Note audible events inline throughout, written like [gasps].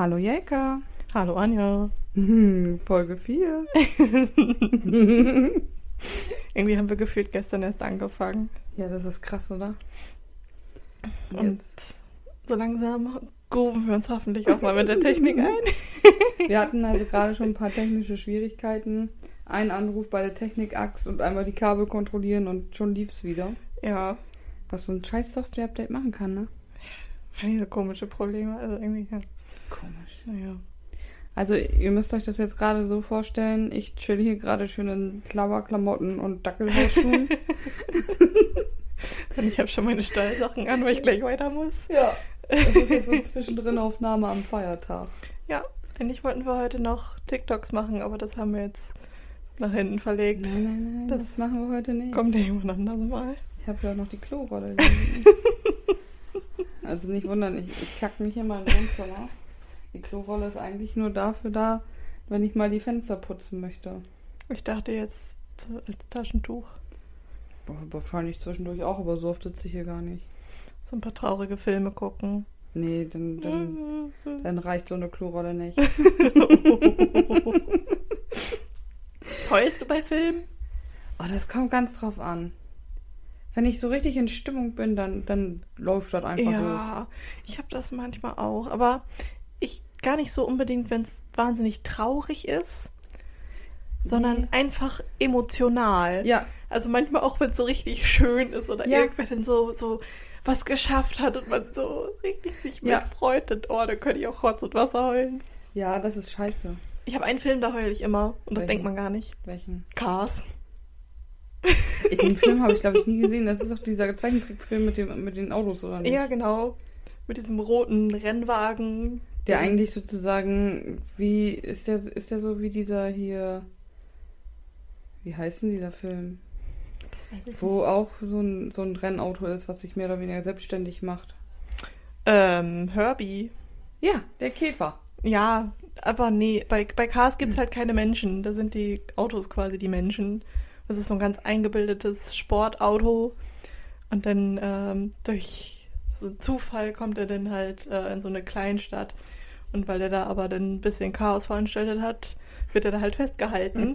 Hallo Jelka. Hallo Anja. Hm, Folge 4. [laughs] Irgendwie haben wir gefühlt gestern erst angefangen. Ja, das ist krass, oder? Und Jetzt. so langsam gruben wir uns hoffentlich auch mal mit der Technik [laughs] ein. Wir hatten also gerade schon ein paar technische Schwierigkeiten. Ein Anruf bei der Technik-Axt und einmal die Kabel kontrollieren und schon lief's wieder. Ja, Was so ein scheiß Software-Update machen kann, ne? fand ich so komische Probleme. Also irgendwie, ja. Komisch. Naja. Also ihr müsst euch das jetzt gerade so vorstellen, ich chill hier gerade schön in Klauerklamotten und Dackelhausschuhen. [laughs] Und ich habe schon meine Stallsachen an, weil ich gleich weiter muss. ja. [laughs] Das ist jetzt so zwischendrin Aufnahme am Feiertag. Ja, eigentlich wollten wir heute noch TikToks machen, aber das haben wir jetzt nach hinten verlegt. Nein, nein, nein, das, Das machen wir heute nicht. Kommt irgendwann anders mal. Ich habe ja auch noch die Klorolle. [laughs] also nicht wundern, ich, ich kack mich in mein Wohnzimmer. Die Klorolle ist eigentlich nur dafür da, wenn ich mal die Fenster putzen möchte. Ich dachte jetzt als Taschentuch. Wahrscheinlich zwischendurch auch, aber so oft sitze ich hier gar nicht. So ein paar traurige Filme gucken. Nee, dann, dann, [laughs] dann reicht so eine Klorolle nicht. [laughs] Heulst du bei Filmen? Oh, das kommt ganz drauf an. Wenn ich so richtig in Stimmung bin, dann, dann läuft das einfach los. Ja, ich habe das manchmal auch, aber ich gar nicht so unbedingt, wenn es wahnsinnig traurig ist, sondern Nee. einfach emotional. Ja, Also manchmal auch, wenn es so richtig schön ist oder Ja. irgendwer dann so, so was geschafft hat und man so richtig sich Ja. mitfreut, dann, oh, dann könnte ich auch Rotz und Wasser heulen. ja, das ist scheiße. Ich habe einen Film, da heule ich immer und das Welchen? denkt man gar nicht. Welchen? Cars. [laughs] Den Film habe ich, glaube ich, nie gesehen. Das ist doch dieser Zeichentrickfilm mit, dem, mit den Autos, oder nicht? Ja, genau. Mit diesem roten Rennwagen. Der eigentlich sozusagen, wie, ist der, ist der so wie dieser hier, wie heißt denn dieser Film? Wo auch so ein, so ein Rennauto ist, was sich mehr oder weniger selbstständig macht. Ähm, Herbie. Ja, der Käfer. Ja, aber nee, bei, bei Cars gibt es halt keine Menschen. Da sind die Autos quasi die Menschen. Das ist so ein ganz eingebildetes Sportauto. Und dann ähm, durch so Zufall kommt er dann halt äh, in so eine Kleinstadt. Und weil er da aber dann ein bisschen Chaos veranstaltet hat, wird er da halt festgehalten.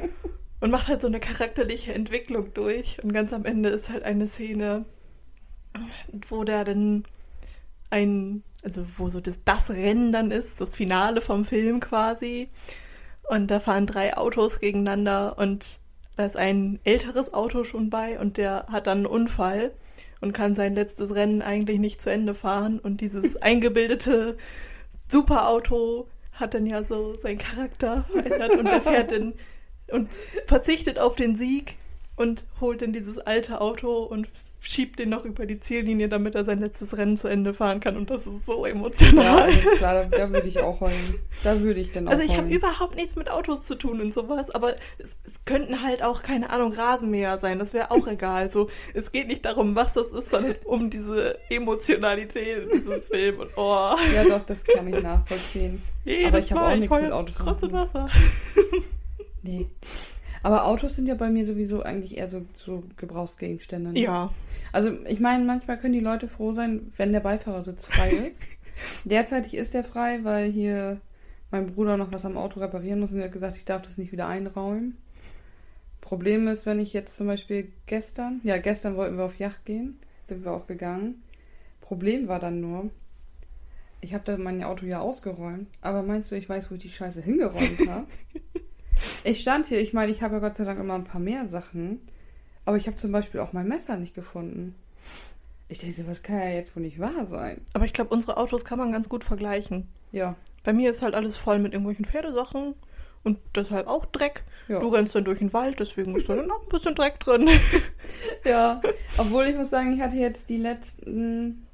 [laughs] und macht halt so eine charakterliche Entwicklung durch. Und ganz am Ende ist halt eine Szene, wo der dann ein, also wo so das, das Rennen dann ist, das Finale vom Film quasi. Und da fahren drei Autos gegeneinander und da ist ein älteres Auto schon bei und der hat dann einen Unfall und kann sein letztes Rennen eigentlich nicht zu Ende fahren. Und dieses [laughs] eingebildete Superauto hat dann ja so seinen Charakter verändert und der fährt dann und verzichtet auf den Sieg und holt dann dieses alte Auto und schiebt den noch über die Ziellinie, damit er sein letztes Rennen zu Ende fahren kann. Und das ist so Ja, emotional. alles klar, da, da würde ich auch heulen. Da würde ich dann auch Also ich habe überhaupt nichts mit Autos zu tun und sowas, aber es, es könnten halt auch, keine Ahnung, Rasenmäher sein, das wäre auch [laughs] egal. So, es geht nicht darum, was das ist, sondern um diese Emotionalität in diesem [laughs] Film. Und oh, Ja, doch, das kann ich nachvollziehen. jedes Aber ich habe auch nichts mit Autos zu tun. Wasser. Nee. Aber Autos sind ja bei mir sowieso eigentlich eher so, so Gebrauchsgegenstände. ne? Ja, Also ich meine, manchmal können die Leute froh sein, wenn der Beifahrersitz frei [laughs] ist. Derzeitig ist der frei, weil hier mein Bruder noch was am Auto reparieren muss und er hat gesagt, ich darf das nicht wieder einräumen. Problem ist, wenn ich jetzt zum Beispiel gestern, ja gestern wollten wir auf Yacht gehen, sind wir auch gegangen. Problem war dann nur, ich habe da mein Auto ja ausgeräumt, aber meinst du, ich weiß, wo ich die Scheiße hingeräumt [laughs] habe? Ich stand hier, ich meine, ich habe ja Gott sei Dank immer ein paar mehr Sachen, aber ich habe zum Beispiel auch mein Messer nicht gefunden. Ich denke, was kann ja jetzt wohl nicht wahr sein? aber ich glaube, unsere Autos kann man ganz gut vergleichen. Ja, Bei mir ist halt alles voll mit irgendwelchen Pferdesachen und deshalb auch Dreck. ja. Du rennst dann durch den Wald, deswegen ist da dann auch ein bisschen Dreck drin. [laughs] Ja, obwohl ich muss sagen, ich hatte jetzt die letzten,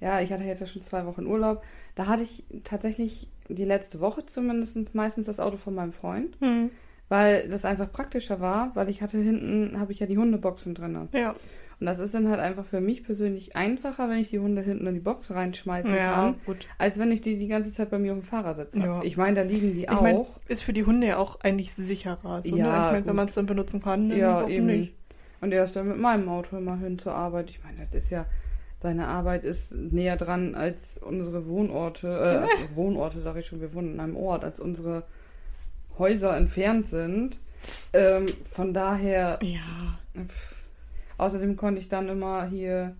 ja, ich hatte jetzt ja schon zwei Wochen Urlaub. Da hatte ich tatsächlich die letzte Woche zumindest meistens das Auto von meinem Freund, Hm. weil das einfach praktischer war, weil ich hatte hinten, habe ich ja die Hundeboxen drin. Ja. Und das ist dann halt einfach für mich persönlich einfacher, wenn ich die Hunde hinten in die Box reinschmeißen Ja, kann, gut. als wenn ich die die ganze Zeit bei mir auf dem Fahrersitz habe. Ja. Ich meine, da liegen die Ich auch. meine, ist für die Hunde ja auch eigentlich sicherer. So, Ja, ne? ich mein, wenn man es dann benutzen kann, dann Ja, warum eben. nicht? Und er ist dann mit meinem Auto immer hin zur Arbeit. Ich meine, das ist ja, seine Arbeit ist näher dran als unsere Wohnorte, äh, Wohnorte sage ich schon, wir wohnen in einem Ort, als unsere Häuser entfernt sind. Ähm, von daher, Ja. pff. außerdem konnte ich dann immer hier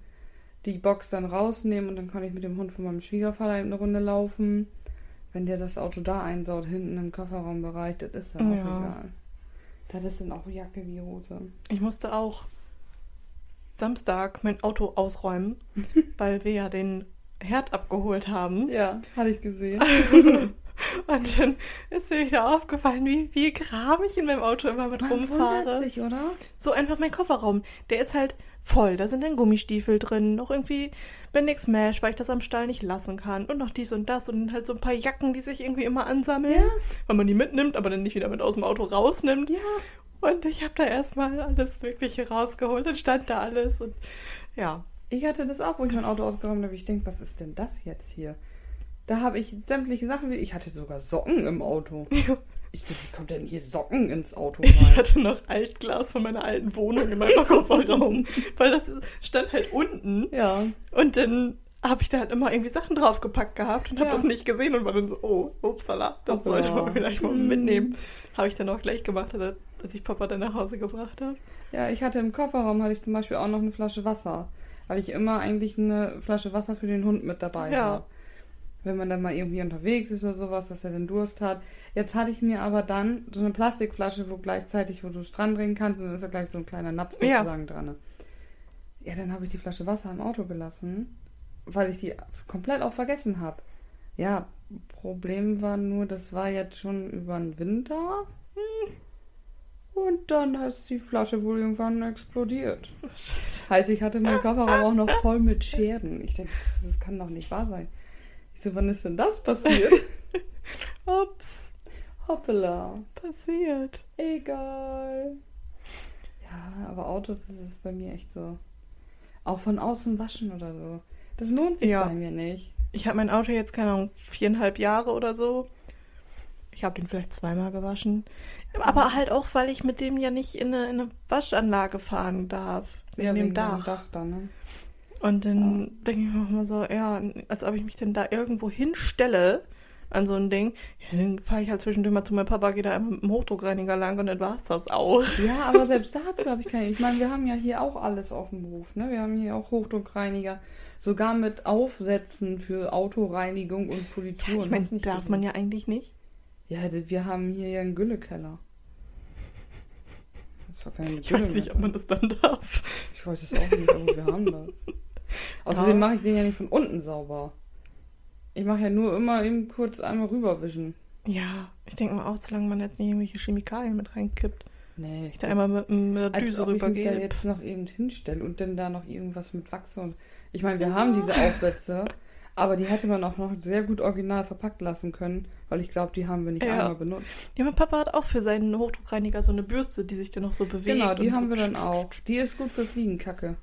die Box dann rausnehmen und dann konnte ich mit dem Hund von meinem Schwiegervater eine Runde laufen. Wenn der das Auto da einsaut, hinten im Kofferraumbereich, das ist dann auch Ja. egal. Das ist dann auch Jacke wie Hose. Ich musste auch Samstag mein Auto ausräumen, [laughs] weil wir ja den Herd abgeholt haben. Ja, hatte ich gesehen. [laughs] Und dann ist mir wieder aufgefallen, wie viel Kram ich in meinem Auto immer mit Man rumfahre. sich, oder? So einfach mein Kofferraum. Der ist halt voll. Da sind dann Gummistiefel drin, noch irgendwie Bendix Mesh, weil ich das am Stall nicht lassen kann. Und noch dies und das und halt so ein paar Jacken, die sich irgendwie immer ansammeln. Ja. Weil man die mitnimmt, aber dann nicht wieder mit aus dem Auto rausnimmt. Ja. Und ich habe da erstmal alles Mögliche rausgeholt. Dann stand da alles und ja. Ich hatte das auch, wo ich mein Auto ausgeräumt habe. Ich denke, was ist denn das jetzt hier? Da habe ich sämtliche Sachen. wie- Ich hatte sogar Socken im Auto. [laughs] Ich dachte, wie kommt denn hier Socken ins Auto Ich rein? hatte noch Altglas von meiner alten Wohnung in meinem Kofferraum. [laughs] weil das stand halt unten. Ja. Und dann habe ich da halt immer irgendwie Sachen draufgepackt gehabt und habe Ja. das nicht gesehen und war dann so, oh, upsala, das Hoppla. sollte man vielleicht mal Hm. mitnehmen. Habe ich dann auch gleich gemacht, als ich Papa dann nach Hause gebracht habe. Ja, ich hatte im Kofferraum hatte ich zum Beispiel auch noch eine Flasche Wasser. Weil ich immer eigentlich eine Flasche Wasser für den Hund mit dabei Ja. habe. Wenn man dann mal irgendwie unterwegs ist oder sowas, dass er dann Durst hat. Jetzt hatte ich mir aber dann so eine Plastikflasche, wo gleichzeitig, wo du es dran drehen kannst und dann ist da gleich so ein kleiner Napf Ja. sozusagen dran. Ja, dann habe ich die Flasche Wasser im Auto gelassen, weil ich die komplett auch vergessen habe. Ja, Problem war nur, das war jetzt schon über den Winter. Hm. Und dann ist die Flasche wohl irgendwann explodiert. Scheiße. Heißt, ich hatte meinen Kofferraum auch noch [laughs] voll mit Scherben. Ich denke, das kann doch nicht wahr sein. Ich so, wann ist denn das passiert? [laughs] Ups, Hoppala. passiert. Egal. Ja, aber Autos, das ist bei mir echt so. Auch von außen waschen oder so. Das lohnt sich Ja. bei mir nicht. Ich habe mein Auto jetzt, keine Ahnung, viereinhalb Jahre oder so. Ich habe den vielleicht zweimal gewaschen. Aber halt auch, weil ich mit dem ja nicht in eine, in eine Waschanlage fahren darf. Wegen Ja, dem wegen Dach. Dach dann, ne? Und dann denke ich mir auch immer so, ja, als ob ich mich denn da irgendwo hinstelle an so ein Ding. Ja, dann fahre ich halt zwischendurch mal zu meinem Papa, gehe da einmal mit dem Hochdruckreiniger lang und dann war es das auch. Ja, aber selbst dazu habe ich keine. Ich meine, wir haben ja hier auch alles auf dem Hof, ne? Wir haben hier auch Hochdruckreiniger, sogar mit Aufsätzen für Autoreinigung und Politur. Ja, ich meine, darf man ja eigentlich nicht. Ja, wir haben hier ja einen Güllekeller. Das war keine Ich weiß nicht, mehr ob man das dann darf. Ich weiß es auch nicht, aber wir haben das. [laughs] Außerdem Ja. mache ich den ja nicht von unten sauber. Ich mache ja nur immer eben kurz einmal rüberwischen. Ja, ich denke mal auch, solange man jetzt nicht irgendwelche Chemikalien mit reinkippt. Nee, Ich da einmal mit, mit der Düse ob ich mich da rübergehe. jetzt noch eben hinstelle und dann da noch irgendwas mit Wachs und. Ich meine, wir haben diese Aufsätze, aber die hätte man auch noch sehr gut original verpackt lassen können, weil ich glaube, die haben wir nicht Ja. einmal benutzt. Ja, mein Papa hat auch für seinen Hochdruckreiniger so eine Bürste, die sich dann noch so bewegt. Genau, die haben so wir dann auch. Die ist gut für Fliegenkacke.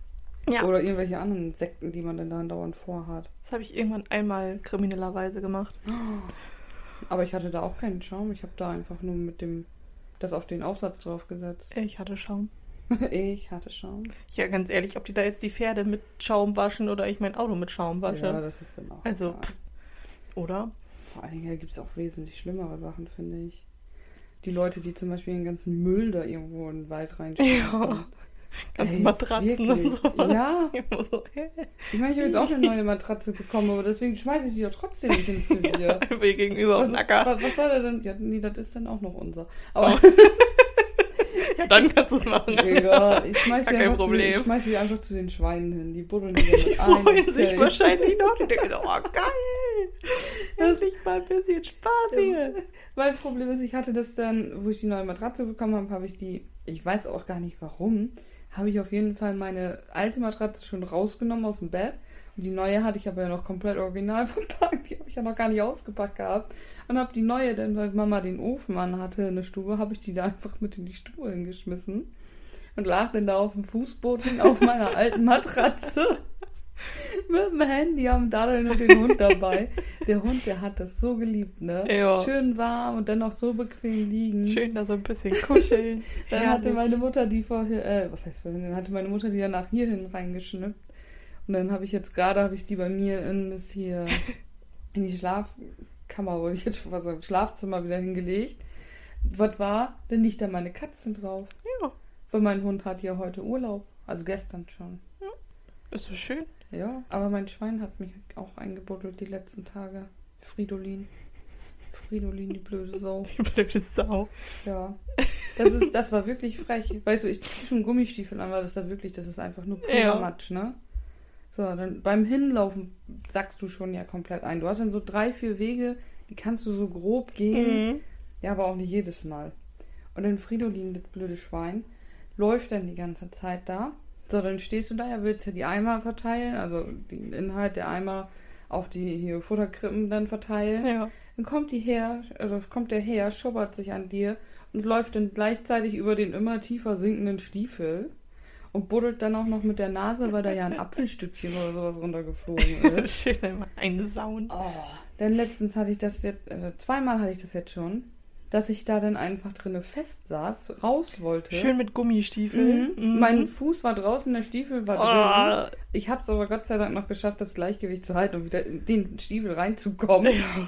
Ja, Oder irgendwelche anderen Insekten, die man dann da dauernd vorhat. das habe ich irgendwann einmal kriminellerweise gemacht. [gasps] Aber ich hatte da auch keinen Schaum. Ich habe da einfach nur mit dem das auf den Aufsatz draufgesetzt. Ich hatte Schaum. [laughs] ich hatte Schaum. Ja, ganz ehrlich, ob die da jetzt die Pferde mit Schaum waschen oder ich mein Auto mit Schaum wasche. Ja, das ist dann auch. also, pff, oder? Vor allen Dingen gibt es auch wesentlich schlimmere Sachen, finde ich. Die Leute, die zum Beispiel den ganzen Müll da irgendwo in den Wald reinschmeißen. Ja. [laughs] Ganze Ey, Matratzen und wirklich? sowas. Ja. [laughs] So, hä? Ich meine, ich habe jetzt auch eine neue Matratze bekommen, aber deswegen schmeiße ich sie doch trotzdem nicht ins Revier. Hier gegenüber auf Was, den Acker. was, was soll der denn? Ja, nee, das ist dann auch noch unser. Aber Ja, [laughs] dann kannst du es machen. egal, ich schmeiße Gar sie, kein einfach zu- Problem. ich schmeiß sie einfach zu den Schweinen hin. Die buddeln die Die ein. freuen und sich wahrscheinlich noch. Die denken, [laughs] oh geil. Endlich mal ein bisschen Spaß hier. Mein Problem ist, ich hatte das dann, wo ich die neue Matratze bekommen habe, habe ich die, ich weiß auch gar nicht warum, habe ich auf jeden Fall meine alte Matratze schon rausgenommen aus dem Bett. Und die neue hatte ich aber ja noch komplett original [laughs] verpackt. Die habe ich ja noch gar nicht ausgepackt gehabt. Und habe die neue, dann weil Mama den Ofen an hatte in der Stube, habe ich die da einfach mit in die Stube hingeschmissen. Und lag dann da auf dem Fußboden [laughs] auf meiner alten Matratze. [laughs] mit dem Handy am Daddeln und den Hund dabei. Der Hund, der hat das so geliebt, ne? Ja. Schön warm und dann noch so bequem liegen. Schön da so ein bisschen kuscheln. [laughs] Dann Herrlich. hatte meine Mutter die vorher, äh, was heißt vorhin, dann hatte meine Mutter die danach hierhin reingeschnippt. Und dann habe ich jetzt gerade, habe ich die bei mir in das hier, in die Schlafkammer, wollte ich jetzt schon mal sagen, Schlafzimmer wieder hingelegt. Was war? Dann liegt da meine Katzen drauf. Ja, Weil mein Hund hat ja heute Urlaub. Also gestern schon. ist so schön. Ja, aber mein Schwein hat mich auch eingebuddelt die letzten Tage. Fridolin. Fridolin, die blöde [laughs] Sau. Die blöde Sau. Ja. Das ist, das war wirklich frech. Weißt du, ich ziehe schon Gummistiefel an, weil das da wirklich, das ist einfach nur purer Ja. Matsch, ne? So, dann beim Hinlaufen sackst du schon ja komplett ein. Du hast dann so drei, vier Wege, die kannst du so grob gehen. Mhm. Ja, aber auch nicht jedes Mal. Und dann Fridolin, das blöde Schwein, läuft dann die ganze Zeit da. So, dann stehst du da, ja, willst ja die Eimer verteilen, also den Inhalt der Eimer auf die hier Futterkrippen dann verteilen. Ja. Dann kommt die her, also kommt der her, schubbert sich an dir und läuft dann gleichzeitig über den immer tiefer sinkenden Stiefel und buddelt dann auch noch mit der Nase, weil da ja ein Apfelstückchen oder sowas runtergeflogen [laughs] ist. Schön einmal einsauen. Oh, denn letztens hatte ich das jetzt, also zweimal hatte ich das jetzt schon, dass ich da dann einfach drinne fest saß, raus wollte. Schön mit Gummistiefeln. Mhm. Mein Fuß war draußen, der Stiefel war drin. Oh. Ich habe es aber Gott sei Dank noch geschafft, das Gleichgewicht zu halten und wieder in den Stiefel reinzukommen. Ja.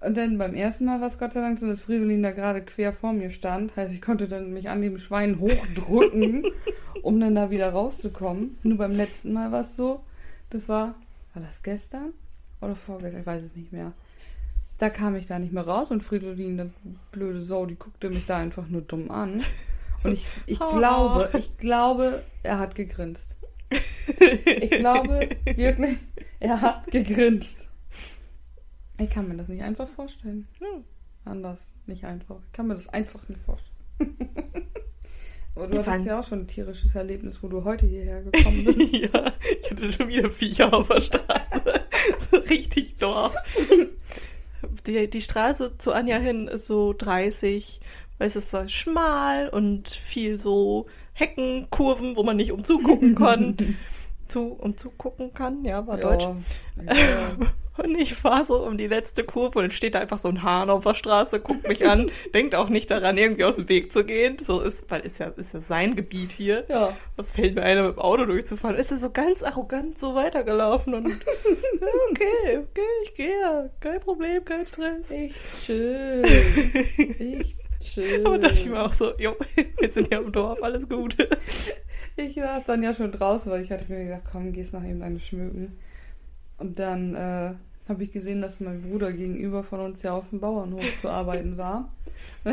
Und dann beim ersten Mal war es Gott sei Dank so, dass Fridolin da gerade quer vor mir stand. Heißt, ich konnte dann mich an dem Schwein hochdrücken, [laughs] um dann da wieder rauszukommen. Nur beim letzten Mal war es so, das war, war das gestern oder vorgestern? Ich weiß es nicht mehr. Da kam ich da nicht mehr raus und Fridolin, das blöde Sau, die guckte mich da einfach nur dumm an. Und ich, ich [laughs] Oh. glaube, ich glaube, er hat gegrinst. [laughs] Ich glaube wirklich, er hat gegrinst. Ich kann mir das nicht einfach vorstellen. Ja. Anders, nicht einfach. Ich kann mir das einfach nicht vorstellen. [laughs] Aber du Ich hattest ja auch schon ein tierisches Erlebnis, wo du heute hierher gekommen [laughs] bist. ja, ich hatte schon wieder Viecher auf der Straße. [laughs] so richtig Dorf. Die, die Straße zu Anja hin ist so 30, weil es so schmal und viel so Hecken, Kurven, wo man nicht umzugucken kann. Zu, umzugucken kann, ja, war Deutsch. Ja. [laughs] Und ich fahre so um die letzte Kurve und steht da einfach so ein Hahn auf der Straße, guckt mich an, [laughs] denkt auch nicht daran, irgendwie aus dem Weg zu gehen. So ist, weil ist ja, ist ja sein Gebiet hier. ja. Was fällt mir einer mit dem Auto durchzufahren? Ist er so ganz arrogant so weitergelaufen und [laughs] ja, okay, okay, ich gehe. Kein Problem, kein Stress. Ich chill. Ich chill. Aber dachte ich mir auch so, jo, wir sind ja im Dorf, alles gut. Ich saß dann ja schon draußen, weil ich hatte mir gedacht, komm, gehst noch eben eine schmücken. Und dann äh, habe ich gesehen, dass mein Bruder gegenüber von uns ja auf dem Bauernhof zu arbeiten war. [laughs] ich,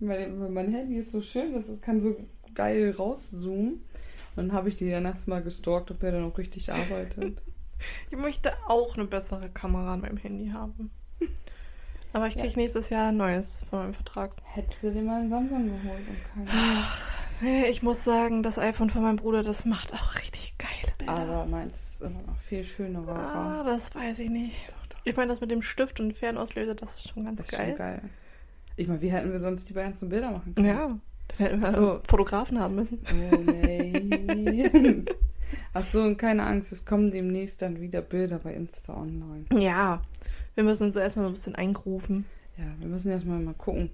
mein, mein Handy ist so schön, dass es kann so geil rauszoomen. Und dann habe ich die dann erstmal gestalkt, ob er dann auch richtig arbeitet. [laughs] Ich möchte auch eine bessere Kamera an meinem Handy haben. [laughs] Aber ich kriege Ja. nächstes Jahr ein neues von meinem Vertrag. Hättest du dir mal einen Samsung geholt und keine. Nee, Ich muss sagen, das iPhone von meinem Bruder, das macht auch richtig geile Bilder. Aber meins ist immer noch viel schöner. ah, das weiß ich nicht. Ich meine, das mit dem Stift und Fernauslöser, das ist schon ganz Das ist geil. schon geil. Ich meine, wie hätten wir sonst die ganzen Bilder machen können? Ja, dann hätten wir So. Fotografen haben müssen. Oh nee. [laughs] Ach so, und keine Angst, es kommen demnächst dann wieder Bilder bei Insta online. Ja, wir müssen uns erstmal so ein bisschen eingrufen. Ja, wir müssen erstmal mal gucken,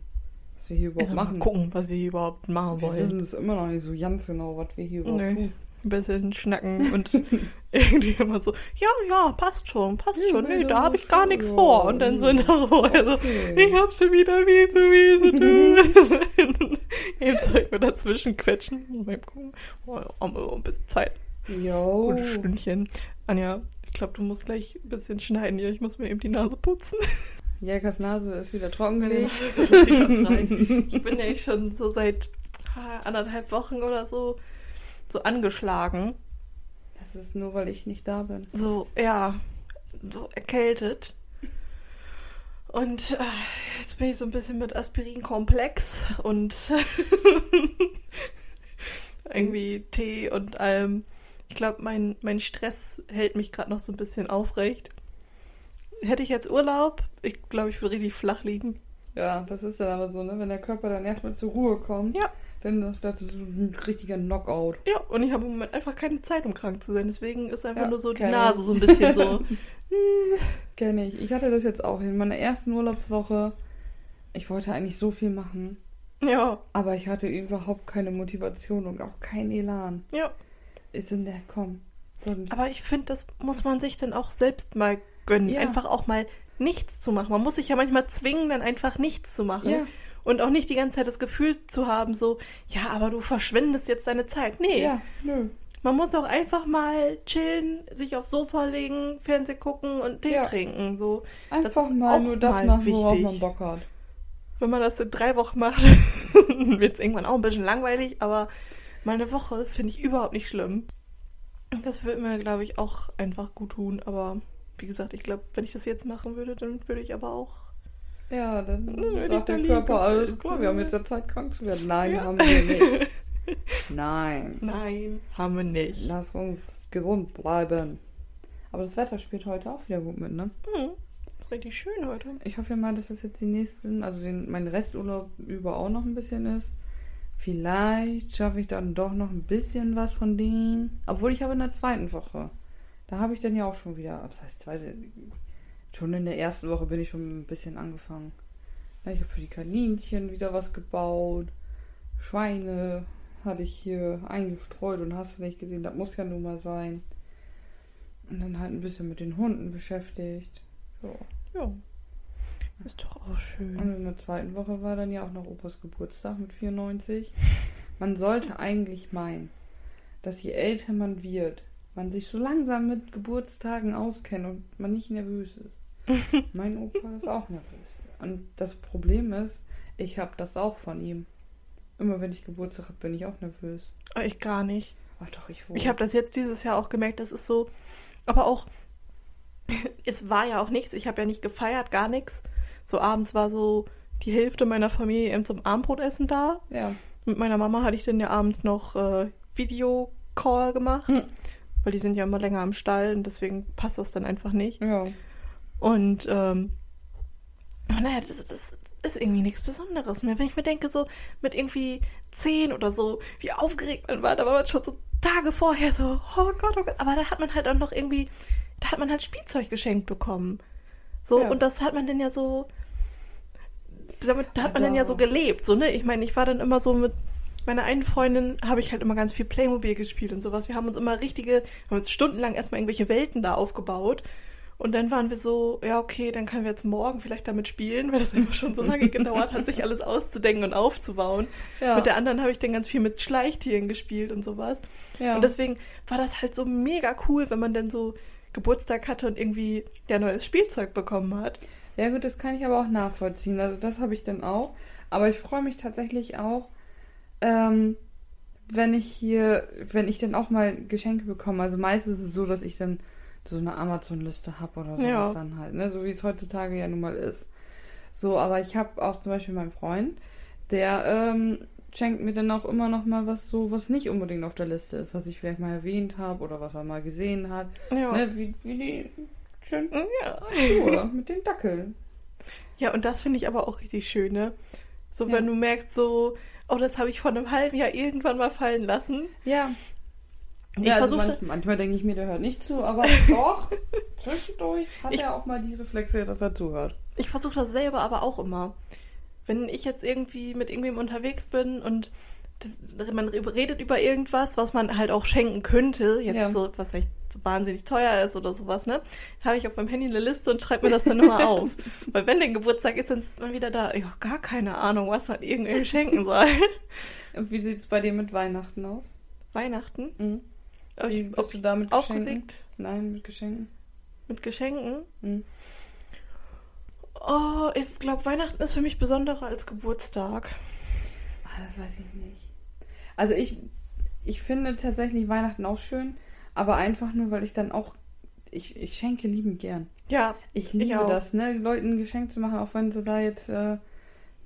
was wir hier überhaupt machen. mal gucken, was wir hier überhaupt machen Wir wollen. wissen es immer noch nicht so ganz genau, was wir hier überhaupt Nee. tun. Ein bisschen schnacken und [laughs] irgendwie immer so, ja, ja, passt schon, passt Ja, schon. Nee, da habe ich gar nichts ja, vor. Und dann sind da so, also, Okay. ich habe schon wieder viel zu viel zu tun. Jetzt soll ich mir dazwischen quetschen und beim gucken. Oh, ja, haben wir ein bisschen Zeit. Jo. Gutes Stündchen. Anja, ich glaube, du musst gleich ein bisschen schneiden hier. Ich muss mir eben die Nase putzen. [laughs] Jelkas Nase ist wieder trockengelegt. Das [laughs] ist wieder frei. [laughs] Ich bin ja echt schon so seit anderthalb Wochen oder so so angeschlagen. Das ist nur, weil ich nicht da bin. So, ja, so erkältet. Und äh, jetzt bin ich so ein bisschen mit Aspirin-Komplex und [laughs] irgendwie Tee und allem. Ich glaube, mein, mein Stress hält mich gerade noch so ein bisschen aufrecht. Hätte ich jetzt Urlaub, ich glaube, ich würde richtig flach liegen. Ja, das ist dann aber so, ne? Wenn der Körper dann erstmal zur Ruhe kommt, Ja. Dann das ist ein richtiger Knockout. Ja, und ich habe im Moment einfach keine Zeit, um krank zu sein. Deswegen ist einfach Ja, nur so die Nase ich. so ein bisschen so. [laughs] [laughs] Kenne ich. Ich hatte das jetzt auch in meiner ersten Urlaubswoche. Ich wollte eigentlich so viel machen, ja, aber ich hatte überhaupt keine Motivation und auch keinen Elan. ja. Ist in der, komm. So, Aber ich finde, das muss man sich dann auch selbst mal gönnen. Ja. Einfach auch mal nichts zu machen. Man muss sich ja manchmal zwingen, dann einfach nichts zu machen. Ja. Und auch nicht die ganze Zeit das Gefühl zu haben, so, ja, aber du verschwendest jetzt deine Zeit. Nee, Ja, nö. man muss auch einfach mal chillen, sich aufs Sofa legen, Fernseh gucken und Tee Ja. trinken. So. Einfach mal nur das mal machen, worauf man Bock hat. Wenn man das in drei Wochen macht, [laughs] wird es irgendwann auch ein bisschen langweilig, aber mal eine Woche finde ich überhaupt nicht schlimm. Das würde mir, glaube ich, auch einfach gut tun. Aber wie gesagt, ich glaube, wenn ich das jetzt machen würde, dann würde ich aber auch. Ja, dann sagt der. Körper, alles klar, wir haben jetzt ja Zeit, krank zu werden. Nein, Ja. haben wir nicht. [laughs] Nein. Nein, haben wir nicht. Lass uns gesund bleiben. Aber das Wetter spielt heute auch wieder gut mit, ne? Hm, ist richtig schön heute. Ich hoffe mal, dass das jetzt die nächsten, also den, mein Resturlaub über auch noch ein bisschen ist. Vielleicht schaffe ich dann doch noch ein bisschen was von denen. Obwohl ich habe in der zweiten Woche. Da habe ich dann ja auch schon wieder, was heißt zweite? Schon in der ersten Woche bin ich schon ein bisschen angefangen. Ja, ich habe für die Kaninchen wieder was gebaut. Schweine hatte ich hier eingestreut und hast du nicht gesehen, das muss ja nun mal sein. Und dann halt ein bisschen mit den Hunden beschäftigt. So. Ja. Ist doch auch schön. Und in der zweiten Woche war dann ja auch noch Opas Geburtstag mit 94. Man sollte eigentlich meinen, dass je älter man wird, man sich so langsam mit Geburtstagen auskennt und man nicht nervös ist. [laughs] mein Opa ist auch nervös. Und das Problem ist, ich habe das auch von ihm. Immer wenn ich Geburtstag habe, bin ich auch nervös. Aber ich gar nicht. Ach doch, ich wohl. Ich habe das jetzt dieses Jahr auch gemerkt, das ist so. Aber auch, [laughs] es war ja auch nichts. Ich habe ja nicht gefeiert, gar nichts. So abends war so die Hälfte meiner Familie eben zum Abendbrotessen da. Ja. Mit meiner Mama hatte ich dann ja abends noch äh, Videocall gemacht. Hm. Weil die sind ja immer länger am Stall und deswegen passt das dann einfach nicht. Ja. Und ähm, oh, naja, das, das ist irgendwie nichts Besonderes mehr. Wenn ich mir denke, so mit irgendwie zehn oder so, wie aufgeregt man war, da war man schon so Tage vorher so, oh Gott, oh Gott. Aber da hat man halt auch noch irgendwie, da hat man halt Spielzeug geschenkt bekommen. So, Ja. und das hat man dann ja so, damit da hat man dann ja so gelebt, so, ne? Ich meine, ich war dann immer so mit meiner einen Freundin habe ich halt immer ganz viel Playmobil gespielt und sowas. Wir haben uns immer richtige, haben uns stundenlang erstmal irgendwelche Welten da aufgebaut. Und dann waren wir so, ja, okay, dann können wir jetzt morgen vielleicht damit spielen, weil das einfach schon so lange [laughs] gedauert hat, sich alles auszudenken und aufzubauen. Ja. Mit der anderen habe ich dann ganz viel mit Schleichtieren gespielt und sowas. ja. Und deswegen war das halt so mega cool, wenn man dann so Geburtstag hatte und irgendwie der neues Spielzeug bekommen hat. Ja gut, das kann ich aber auch nachvollziehen. Also das habe ich dann auch. Aber ich freue mich tatsächlich auch, ähm, wenn ich hier, wenn ich dann auch mal Geschenke bekomme. Also meistens ist es so, dass ich dann so eine Amazon-Liste habe oder sowas Ja. dann halt, ne? So wie es heutzutage ja nun mal ist. So, aber ich habe auch zum Beispiel meinen Freund, der ähm, schenkt mir dann auch immer noch mal was so, was nicht unbedingt auf der Liste ist, was ich vielleicht mal erwähnt habe oder was er mal gesehen hat. Ja. Ne? Wie, wie die schönen Ja. Schuhe mit den Dackeln. Ja, und das finde ich aber auch richtig schön, ne? So, Ja. wenn du merkst, so, oh, das habe ich vor einem halben Jahr irgendwann mal fallen lassen. Ja. Ich ja, also versuchte- manch, manchmal denke ich mir, der hört nicht zu, aber [laughs] doch, zwischendurch hat Ich- er auch mal die Reflexe, dass er zuhört. Ich versuche das selber aber auch immer. Wenn ich jetzt irgendwie mit irgendwem unterwegs bin und das, man redet über irgendwas, was man halt auch schenken könnte, jetzt Ja. so, was vielleicht so wahnsinnig teuer ist oder sowas, ne? Habe ich auf meinem Handy eine Liste und schreibe mir das dann immer [laughs] auf. Weil wenn der Geburtstag ist, dann ist man wieder da, ja, gar keine Ahnung, was man irgendwem schenken soll. Und wie sieht es bei dir mit Weihnachten aus? Weihnachten. Mhm. Ob Wie ich, bist du ich da mit Geschenken? aufgeregt Nein, mit Geschenken. mit Geschenken. Mhm. Oh, ich glaube, Weihnachten ist für mich besonderer als Geburtstag. Ah, das weiß ich nicht. Also ich, ich finde tatsächlich Weihnachten auch schön, aber einfach nur, weil ich dann auch, ich, ich schenke liebend gern. Ja, Ich liebe auch. das, ne? Leuten ein Geschenk zu machen, auch wenn sie da jetzt äh,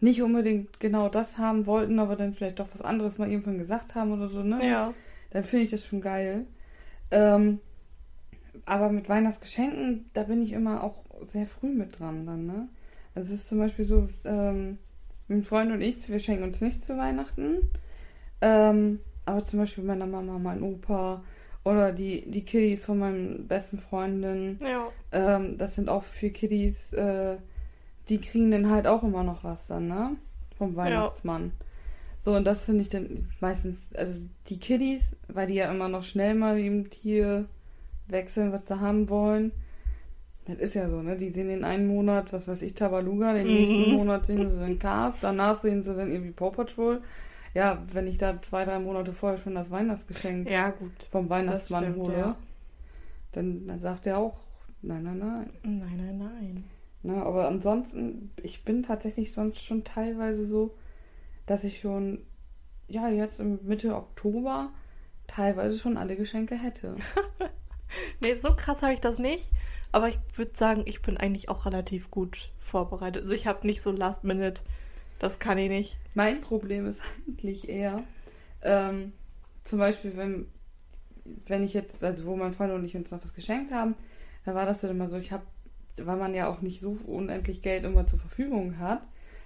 nicht unbedingt genau das haben wollten, aber dann vielleicht doch was anderes mal irgendwann gesagt haben oder so, ne? ja. Dann finde ich das schon geil. Ähm, aber mit Weihnachtsgeschenken, da bin ich immer auch sehr früh mit dran dann, ne? Also es ist zum Beispiel so, ähm, mein Freund und ich, wir schenken uns nichts zu Weihnachten. Ähm, aber zum Beispiel meiner Mama, mein Opa oder die, die Kiddies von meinen besten Freundinnen. Ja. Ähm, das sind auch vier Kiddies, äh, die kriegen dann halt auch immer noch was dann, ne? Vom Weihnachtsmann. So, und das finde ich dann meistens, also die Kiddies, weil die ja immer noch schnell mal eben hier wechseln, was sie haben wollen. Das ist ja so, ne? Die sehen in einem Monat, was weiß ich, Tabaluga, den Mhm. nächsten Monat sehen sie dann Cars, danach sehen sie dann irgendwie Paw Patrol. Ja, wenn ich da zwei, drei Monate vorher schon das Weihnachtsgeschenk Ja, gut. vom Weihnachtsmann stimmt, hole, ja. dann, dann sagt er auch, nein, nein, nein. Nein, nein, nein. Ne, aber ansonsten, ich bin tatsächlich sonst schon teilweise so, dass ich schon, ja, jetzt im Mitte Oktober teilweise schon alle Geschenke hätte. [laughs] Nee, so krass habe ich das nicht. Aber ich würde sagen, ich bin eigentlich auch relativ gut vorbereitet. Also ich habe nicht so Last Minute. Das kann ich nicht. Mein Problem ist eigentlich eher, ähm, zum Beispiel, wenn, wenn ich jetzt, also wo mein Freund und ich uns noch was geschenkt haben, dann war das dann immer so, ich habe, weil man ja auch nicht so unendlich Geld immer zur Verfügung hat,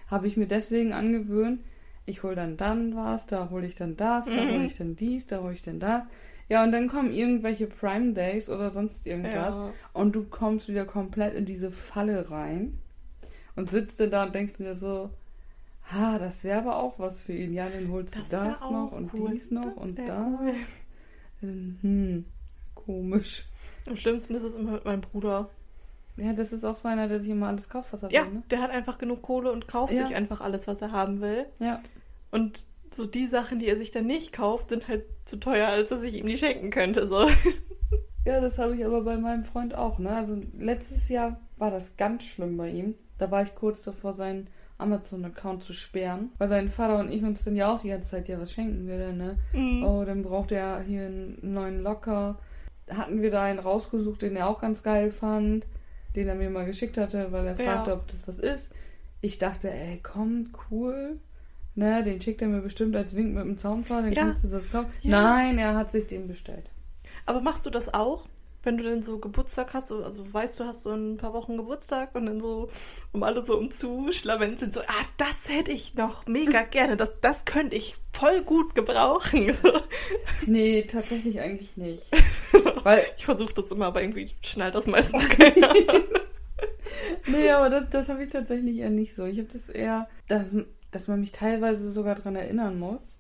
habe ich mir deswegen angewöhnt, ich hole dann dann was, da hole ich dann das, da Mhm. hole ich dann dies, da hole ich dann das. Ja, und dann kommen irgendwelche Prime Days oder sonst irgendwas Ja. und du kommst wieder komplett in diese Falle rein und sitzt dann da und denkst dir so, ha, das wäre aber auch was für ihn. Ja, dann holst du Das wär das noch und cool. dies noch Das und da. cool. Hm, komisch. Am schlimmsten ist es immer mit meinem Bruder. Ja, das ist auch so einer, der sich immer alles kauft, was er Ja, will, ne? der hat einfach genug Kohle und kauft Ja. sich einfach alles, was er haben will. Ja. Und so die Sachen, die er sich dann nicht kauft, sind halt zu teuer, als dass ich ihm die schenken könnte. So. [laughs] Ja, das habe ich aber bei meinem Freund auch, ne? Also letztes Jahr war das ganz schlimm bei ihm. Da war ich kurz davor, seinen Amazon-Account zu sperren, weil sein Vater und ich uns dann ja auch die ganze Zeit ja was schenken würde, ne? Mhm. Oh, dann braucht er hier einen neuen Locker. Hatten wir da einen rausgesucht, den er auch ganz geil fand, den er mir mal geschickt hatte, weil er Ja. fragte, ob das was ist. Ich dachte, ey, komm, cool. Ne, den schickt er mir bestimmt als Wink mit dem Zaunpfahl, dann Ja. kannst du das kaufen. Ja. Nein, er hat sich den bestellt. Aber machst du das auch? Wenn du denn so Geburtstag hast, so- also weißt du, hast so ein paar Wochen Geburtstag und dann so um alle so umzuschlawenzeln, so, ah, das hätte ich noch mega [laughs] gerne, das, das könnte ich voll gut gebrauchen. [laughs] Nee, tatsächlich eigentlich nicht. [laughs] Weil, Ich versuche das immer, aber irgendwie schnallt das meistens keiner. nee, aber das, das habe ich tatsächlich eher nicht so. Ich habe das eher, dass, dass man mich teilweise sogar dran erinnern muss.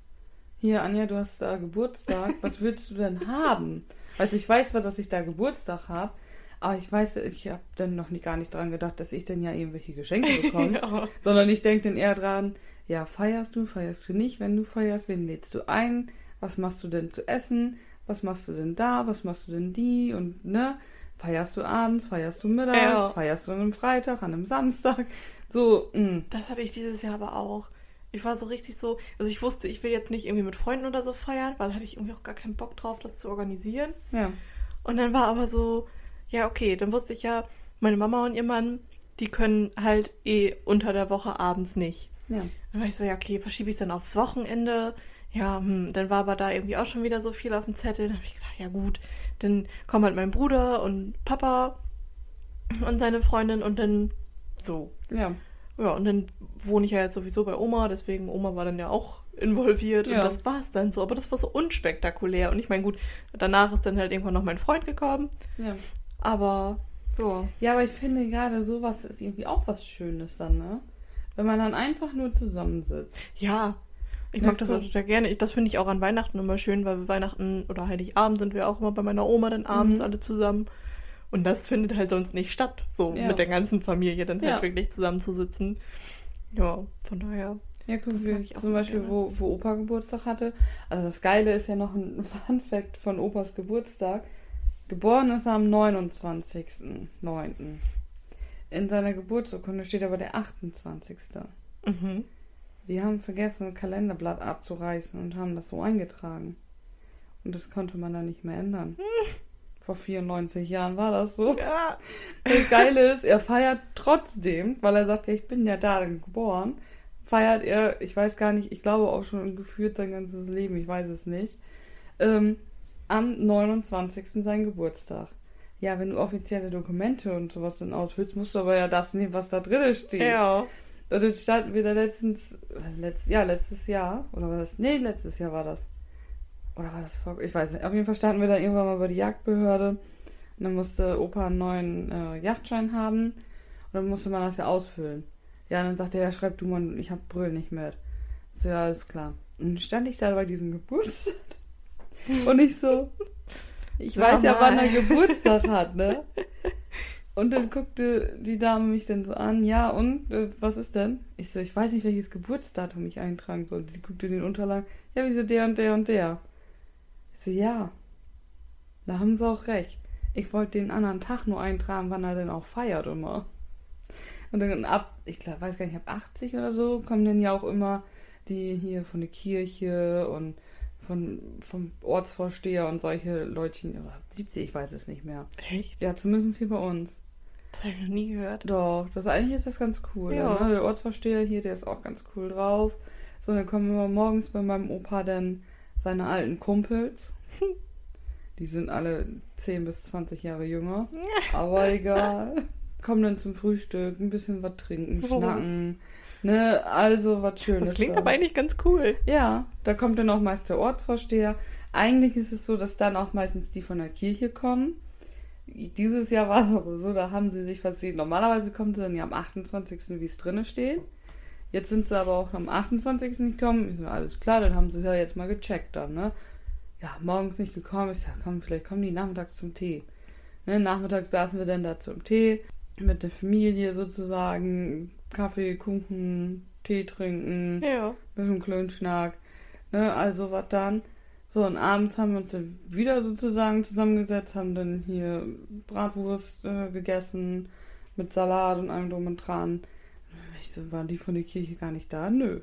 Hier, Anja, du hast da Geburtstag. Was willst du denn haben? Also ich weiß zwar, dass ich da Geburtstag habe, aber ich weiß, ich habe dann noch nie, gar nicht dran gedacht, dass ich dann ja irgendwelche Geschenke [laughs] bekomme. ja. Sondern ich denke dann eher dran, ja, feierst du, feierst du nicht? Wenn du feierst, wen lädst du ein? Was machst du denn zu essen? Was machst du denn da? Was machst du denn die? Und, ne? Feierst du abends? Feierst du mittags? Ja. Feierst du an einem Freitag, an einem Samstag? So, mm. mh. Das hatte ich dieses Jahr aber auch. Ich war so richtig so, also ich wusste, ich will jetzt nicht irgendwie mit Freunden oder so feiern, weil hatte ich irgendwie auch gar keinen Bock drauf, das zu organisieren. Ja. Und dann war aber so, ja, okay, dann wusste ich ja, meine Mama und ihr Mann, die können halt eh unter der Woche abends nicht. Ja. Dann war ich so, ja, okay, verschiebe ich es dann auf Wochenende. Ja, hm, dann war aber da irgendwie auch schon wieder so viel auf dem Zettel. Dann habe ich gedacht, ja gut, dann kommen halt mein Bruder und Papa und seine Freundin und dann so. Ja. Ja, und dann wohne ich ja jetzt sowieso bei Oma, deswegen Oma war dann ja auch involviert Ja. und das war es dann so. Aber das war so unspektakulär. Und ich meine, gut, danach ist dann halt irgendwann noch mein Freund gekommen. Ja. Aber ja. Ja, aber ich finde gerade sowas ist irgendwie auch was Schönes dann, ne? Wenn man dann einfach nur zusammensitzt. Ja. Ich Ja, mag das auch total gerne. Ich, das finde ich auch an Weihnachten immer schön, weil wir Weihnachten oder Heiligabend sind wir auch immer bei meiner Oma dann abends Mhm. alle zusammen. Und das findet halt sonst nicht statt, so Ja. mit der ganzen Familie dann halt Ja. wirklich zusammenzusitzen. Ja, von daher. Ja, guck, Das wie mag ich auch zum Beispiel, gerne. wo, wo Opa Geburtstag hatte. Also das Geile ist ja noch ein [laughs] Fun Fact von Opas Geburtstag. Geboren ist er am 29.09. In seiner Geburtsurkunde steht aber der 28. Mhm. Die haben vergessen, ein Kalenderblatt abzureißen und haben das so eingetragen. Und das konnte man dann nicht mehr ändern. [laughs] Vor 94 Jahren war das so. Ja. [laughs] Das Geile ist, er feiert trotzdem, weil er sagt, ja, ich bin ja da geboren, feiert er, ich weiß gar nicht, ich glaube auch schon geführt sein ganzes Leben, ich weiß es nicht, ähm, am 29. seinen Geburtstag. Ja, wenn du offizielle Dokumente und sowas dann ausfüllst, musst du aber ja das nehmen, was da drin steht. Ja. Und dann standen wir da letztens, äh, letzt, ja, letztes Jahr, oder war das? Nee, letztes Jahr war das. Oder war das vor, ich weiß nicht. Auf jeden Fall standen wir da irgendwann mal bei der Jagdbehörde. Und dann musste Opa einen neuen äh, Yachtschein haben. Und dann musste man das ja ausfüllen. Ja, und dann sagte er, ja, schreib du mal, ich hab Brüll nicht mit. So, ja, alles klar. Und dann stand ich da bei diesem Geburtstag. Und ich so, ich Sag weiß ja, mal. wann er Geburtstag hat, ne? Und dann guckte die Dame mich dann so an, ja, und äh, was ist denn? Ich so, ich weiß nicht, welches Geburtsdatum ich eintragen soll. Sie guckte den Unterlagen, ja, wieso der und der und der? So, ja, da haben sie auch recht. Ich wollte den anderen Tag nur eintragen, wann er denn auch feiert immer. Und dann ab, ich glaub, weiß gar nicht, ab 80 oder so kommen dann ja auch immer die hier von der Kirche und von, vom Ortsvorsteher und solche Leutchen, oder 70, ich weiß es nicht mehr. Echt? Ja, zumindest hier bei uns. Das habe ich noch nie gehört. Doch, das eigentlich ist das ganz cool. Ja. Ne? Der Ortsvorsteher hier, der ist auch ganz cool drauf. So, dann kommen immer morgens bei meinem Opa dann seine alten Kumpels. Die sind alle 10 bis 20 Jahre jünger. Aber egal. Kommen dann zum Frühstück, ein bisschen was trinken, [laughs] schnacken. Ne, also was Schönes. Das klingt da. aber eigentlich ganz cool. Ja, da kommt dann auch meist der Ortsvorsteher. Eigentlich ist es so, dass dann auch meistens die von der Kirche kommen. Dieses Jahr war es aber so, da haben sie sich versehen. Normalerweise kommen sie dann ja am 28., wie es drinne steht. Jetzt sind sie aber auch am 28. nicht gekommen. Ich so, alles klar, dann haben sie ja jetzt mal gecheckt dann, ne? Ja, morgens nicht gekommen. Ich sag, komm, vielleicht kommen die nachmittags zum Tee. Ne, nachmittags saßen wir dann da zum Tee mit der Familie sozusagen. Kaffee, Kuchen, Tee trinken Ja. bisschen Klönschnack, ne, also was dann. So, und abends haben wir uns dann wieder sozusagen zusammengesetzt, haben dann hier Bratwurst äh, gegessen mit Salat und allem drum und dran. Ich so, waren die von der Kirche gar nicht da? Nö.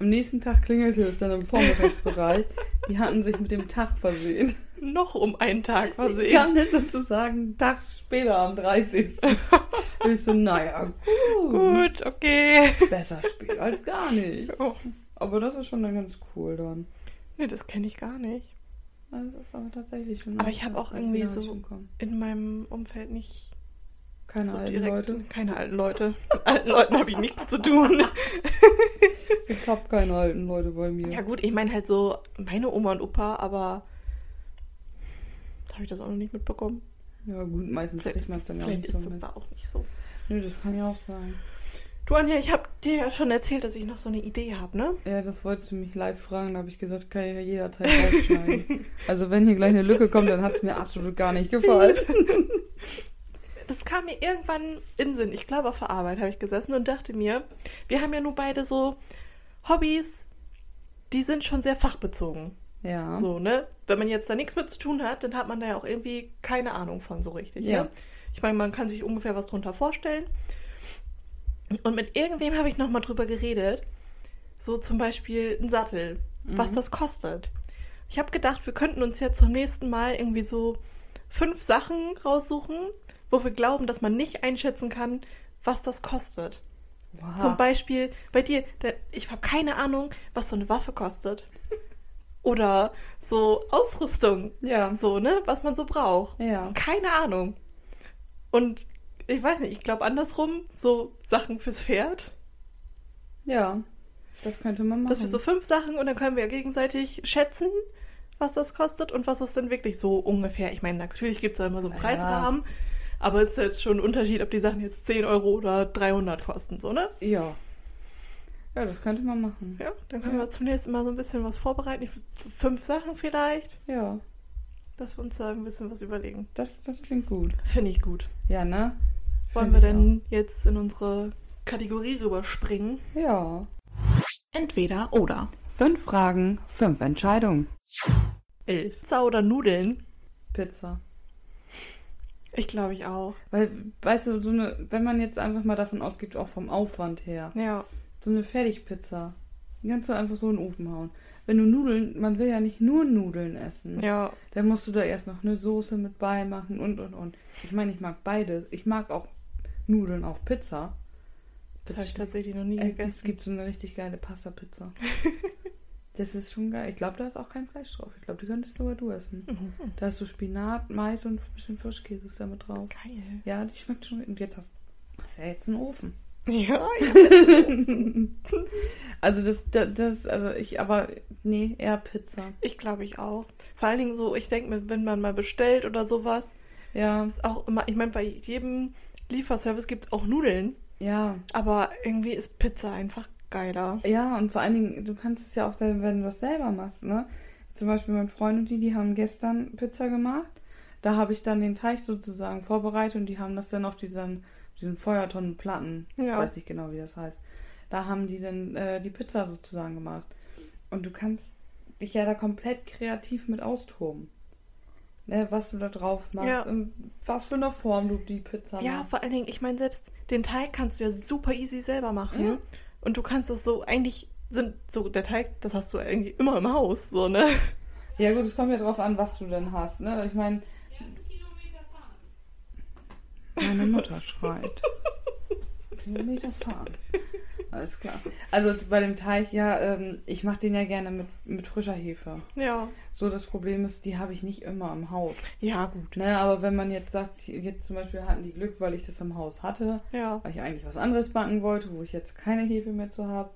Am nächsten Tag klingelte es dann im Vormittagsbereich. [laughs] Die hatten sich mit dem Tag versehen. Noch um einen Tag versehen. kamen dann sozusagen einen Tag später am 30. Und [laughs] ich so, naja, gut. Gut, okay. Besser spät als gar nicht. Oh. Aber das ist schon dann ganz cool dann. Nee, das kenne ich gar nicht. Das ist aber tatsächlich schon. Aber ich habe auch irgendwie Ja, so-. In meinem Umfeld nicht Keine so alten direkt. Leute. Keine alten Leute. Mit alten Leuten habe ich nichts zu tun. [laughs] Ich hab keine alten Leute bei mir. Ja gut, ich meine halt so meine Oma und Opa, aber habe ich das auch noch nicht mitbekommen. Ja, gut, meistens Vielleicht kriegt ist, man es das, dann ja auch vielleicht nicht ist so das mit. da auch nicht so. Nö, das kann ja auch sein. Du Anja, ich habe dir ja schon erzählt, dass ich noch so eine Idee habe, ne? Ja, das wolltest du mich live fragen, da habe ich gesagt, kann ich ja jederzeit rausschneiden. [laughs] also wenn hier gleich eine Lücke kommt, dann hat es mir absolut gar nicht gefallen. [laughs] Das kam mir irgendwann in den Sinn. Ich glaube, auf der Arbeit habe ich gesessen und dachte mir, wir haben ja nur beide so Hobbys, die sind schon sehr fachbezogen. Ja. So, ne? Wenn man jetzt da nichts mit zu tun hat, dann hat man da ja auch irgendwie keine Ahnung von so richtig. Ja. Ne? Ich meine, man kann sich ungefähr was drunter vorstellen. Und mit irgendwem habe ich nochmal drüber geredet. So zum Beispiel ein Sattel, was Mhm. das kostet. Ich habe gedacht, wir könnten uns jetzt zum nächsten Mal irgendwie so fünf Sachen raussuchen, wo wir glauben, dass man nicht einschätzen kann, was das kostet. Wow. Zum Beispiel bei dir, ich habe keine Ahnung, was so eine Waffe kostet. [laughs] Oder so Ausrüstung, Ja. so, ne, was man so braucht. Ja. Keine Ahnung. Und ich weiß nicht, ich glaube andersrum, so Sachen fürs Pferd, Ja. Das könnte man machen. dass wir so fünf Sachen und dann können wir gegenseitig schätzen, was das kostet und was es denn wirklich so ungefähr. Ich meine, natürlich gibt es da immer so einen Ja. Preisrahmen, aber es ist jetzt schon ein Unterschied, ob die Sachen jetzt 10 Euro oder 300 kosten, so, ne? Ja. Ja, das könnte man machen. Ja, dann können Ja. wir zunächst mal so ein bisschen was vorbereiten. Ich, fünf Sachen vielleicht, Ja. dass wir uns da ein bisschen was überlegen. Das, das klingt gut. Finde ich gut. Ja, ne? Wollen Find wir denn jetzt in unsere Kategorie rüberspringen? auch. Ja. Entweder oder. Fünf Fragen, fünf Entscheidungen. Elf. Pizza oder Nudeln? Pizza. Ich glaube ich auch. Weil, weißt du, so eine, wenn man jetzt einfach mal davon ausgeht, auch vom Aufwand her, Ja. so eine Fertigpizza, die kannst du einfach so in den Ofen hauen. Wenn du Nudeln, man will ja nicht nur Nudeln essen. Ja. Dann musst du da erst noch eine Soße mit beimachen und und und. Ich meine, ich mag beides. Ich mag auch Nudeln auf Pizza. Das habe ich tatsächlich noch nie Es, es gegessen. gibt so eine richtig geile Pasta-Pizza. [laughs] das ist schon geil. Ich glaube, da ist auch kein Fleisch drauf. Ich glaube, die könntest sogar du essen. Mhm. Da hast du Spinat, Mais und ein bisschen Frischkäse ist da mit drauf. Geil. Ja, die schmeckt schon. Und jetzt hast, hast du ja jetzt einen Ofen. Ja, [laughs] ja. also das, das, das, also ich, aber nee, eher Pizza. Ich glaube ich auch. Vor allen Dingen so, ich denke mir, wenn man mal bestellt oder sowas, Ja, ist auch immer, ich meine, bei jedem Lieferservice gibt es auch Nudeln, ja, aber irgendwie ist Pizza einfach geiler. ja und vor allen Dingen, du kannst es ja auch selber, wenn du das selber machst, ne? Zum Beispiel mein Freund und die, die haben gestern Pizza gemacht. Da habe ich dann den Teig sozusagen vorbereitet und die haben das dann auf diesen, diesen Feuertonnenplatten, ich Ja. weiß nicht genau, wie das heißt. Da haben die dann äh, die Pizza sozusagen gemacht. Und du kannst dich ja da komplett kreativ mit austoben. Ne, was du da drauf machst Ja. und was für eine Form du die Pizza Ja, machst. vor allen Dingen, ich meine, selbst den Teig kannst du ja super easy selber machen. Ja. Und du kannst das so, eigentlich sind so, der Teig, das hast du eigentlich immer im Haus, so, ne? Ja gut, es kommt ja drauf an, was du denn hast. Ne? Ich meine, meine Mutter schreit. Kilometer fahren. Alles klar. Also bei dem Teig, ja, ähm, ich mache den ja gerne mit, mit frischer Hefe. Ja. So, das Problem ist, die habe ich nicht immer im Haus. Ja, gut. Ne, aber wenn man jetzt sagt, jetzt zum Beispiel hatten die Glück, weil ich das im Haus hatte, Ja. weil ich eigentlich was anderes backen wollte, wo ich jetzt keine Hefe mehr zu habe.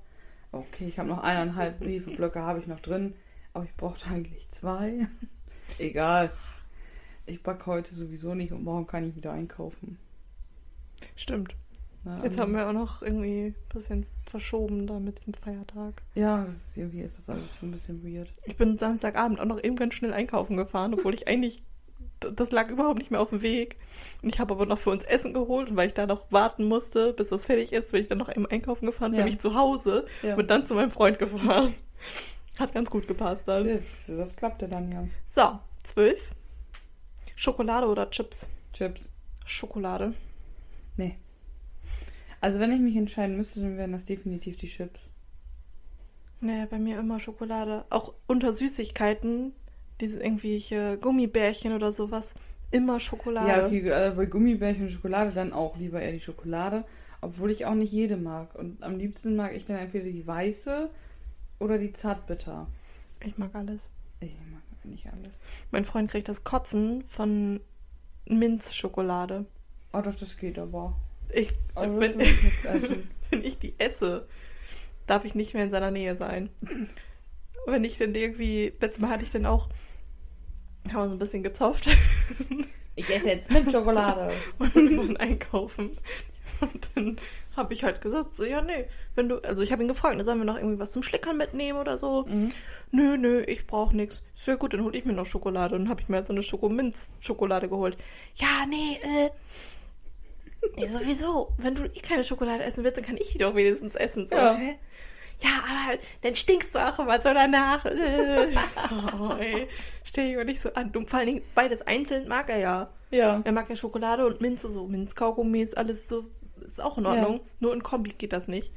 Okay, ich habe noch eineinhalb [laughs] Hefeblöcke habe ich noch drin, aber ich brauchte eigentlich zwei. [laughs] Egal. Ich backe heute sowieso nicht und morgen kann ich wieder einkaufen. Stimmt. Ne, Jetzt haben wir auch noch irgendwie ein bisschen verschoben da mit dem Feiertag. Ja, das ist, irgendwie ist das alles so ein bisschen weird. Ich bin Samstagabend auch noch eben ganz schnell einkaufen gefahren, obwohl ich eigentlich, das lag überhaupt nicht mehr auf dem Weg. Und ich habe aber noch für uns Essen geholt und weil ich da noch warten musste, bis das fertig ist, bin ich dann noch eben einkaufen gefahren Ja. mich zu Hause Ja. und dann zu meinem Freund gefahren. Hat ganz gut gepasst dann. Das, das klappte dann ja. So, zwölf. Schokolade oder Chips? Chips. Schokolade. Nee. Also wenn ich mich entscheiden müsste, dann wären das definitiv die Chips. Nee, bei mir immer Schokolade. Auch unter Süßigkeiten, diese irgendwelche Gummibärchen oder sowas, immer Schokolade. Ja, okay, äh, bei Gummibärchen und Schokolade dann auch lieber eher die Schokolade, obwohl ich auch nicht jede mag. Und am liebsten mag ich dann entweder die weiße oder die zartbitter. Ich mag alles. Ich mag nicht alles. Mein Freund kriegt das Kotzen von Minzschokolade. Oh, doch, das geht aber. Ich, Also, wenn, [laughs] wenn ich die esse, darf ich nicht mehr in seiner Nähe sein. Wenn ich dann irgendwie, letztes Mal hatte ich dann auch, haben wir so ein bisschen gezopft Ich esse jetzt mit Schokolade. [laughs] und wir waren einkaufen. Und dann habe ich halt gesagt, so, ja, nee, wenn du, also ich habe ihn gefragt, sollen wir noch irgendwie was zum Schlickern mitnehmen oder so? Mhm. Nö, nö, ich brauche nichts. Sehr gut, dann hole ich mir noch Schokolade. Und dann habe ich mir halt so eine Schokominz-Schokolade geholt. Ja, nee, äh. Nee, sowieso. Wenn du eh keine Schokolade essen willst, dann kann ich die doch wenigstens essen. So, Ja. hä? Ja, aber dann stinkst du auch immer so danach. Äh. So, ey. Stell dich mal nicht so an. Und vor allen Dingen, beides einzeln mag er ja. Ja. Er mag ja Schokolade und Minze so. Minzkaugummis, alles so. Ist auch in Ordnung. Ja. Nur in Kombi geht das nicht.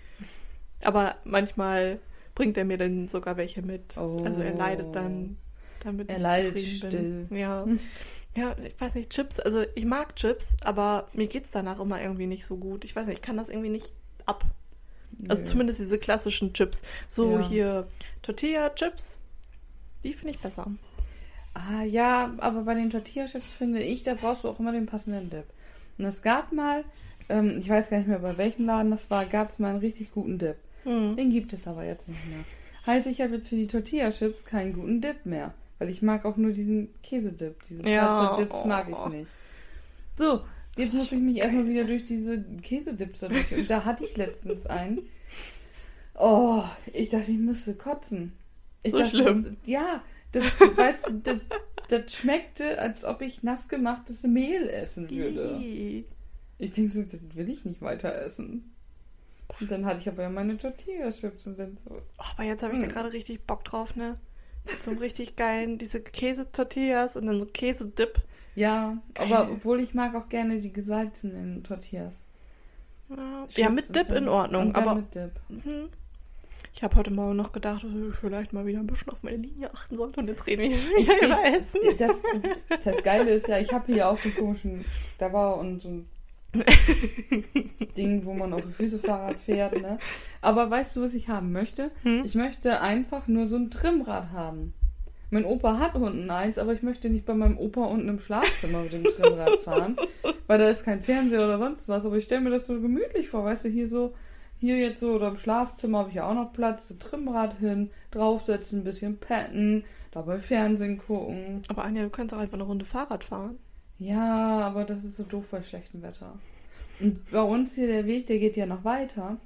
Aber manchmal bringt er mir dann sogar welche mit. Oh. Also er leidet dann, damit Er ich leidet zufrieden bin. still. Ja. [laughs] Ja, ich weiß nicht, Chips, also ich mag Chips, aber mir geht's danach immer irgendwie nicht so gut. Ich weiß nicht, ich kann das irgendwie nicht ab. Also Nö. zumindest diese klassischen Chips. So Ja. hier Tortilla-Chips, die finde ich besser. Ah, ja, aber bei den Tortilla-Chips finde ich, da brauchst du auch immer den passenden Dip. Und es gab mal, ähm, ich weiß gar nicht mehr, bei welchem Laden das war, gab es mal einen richtig guten Dip. Hm. Den gibt es aber jetzt nicht mehr. Heißt, ich habe jetzt für die Tortilla-Chips keinen guten Dip mehr. Weil ich mag auch nur diesen Käsedip. Diese Ja, Salsa-Dips mag oh. ich nicht. So, jetzt muss ich mich erstmal wieder durch diese Käsedips da durch. Und da hatte ich letztens einen. Oh, ich dachte, ich müsste kotzen. Ich So dachte, schlimm. Das, ja, das, weißt du, das, das schmeckte, als ob ich nass gemachtes Mehl essen würde. Ich denke so, das will ich nicht weiter essen. Und dann hatte ich aber ja meine Tortilla-Chips und dann so. Oh, aber jetzt habe ich da Hm. gerade richtig Bock drauf, ne? Einem richtig geilen, diese Käsetortillas und dann so Käsedip. Ja, Geil. aber obwohl ich mag auch gerne die gesalzenen Tortillas. Ja, ja mit Dip in Ordnung, aber mit Dip. Mhm. Ich habe heute Morgen noch gedacht, dass ich vielleicht mal wieder ein bisschen auf meine Linie achten sollte und jetzt reden wir hier schon Ich- wieder über Essen. Das, das Geile ist ja, ich habe hier auch so einen komischen Dabber und so ein [laughs] Ding, wo man auf die Füße Fahrrad fährt, ne? Aber weißt du, was ich haben möchte? Hm? Ich möchte einfach nur so ein Trimmrad haben. Mein Opa hat unten eins, aber ich möchte nicht bei meinem Opa unten im Schlafzimmer mit dem Trimmrad fahren, weil da ist kein Fernseher oder sonst was. Aber ich stelle mir das so gemütlich vor, weißt du, hier so, hier jetzt so oder im Schlafzimmer habe ich ja auch noch Platz, Trimmrad hin, draufsetzen, ein bisschen petten, dabei Fernsehen gucken. Aber Anja, du kannst auch einfach eine Runde Fahrrad fahren. Ja, aber das ist so doof bei schlechtem Wetter. Und bei uns hier der Weg, der geht ja noch weiter.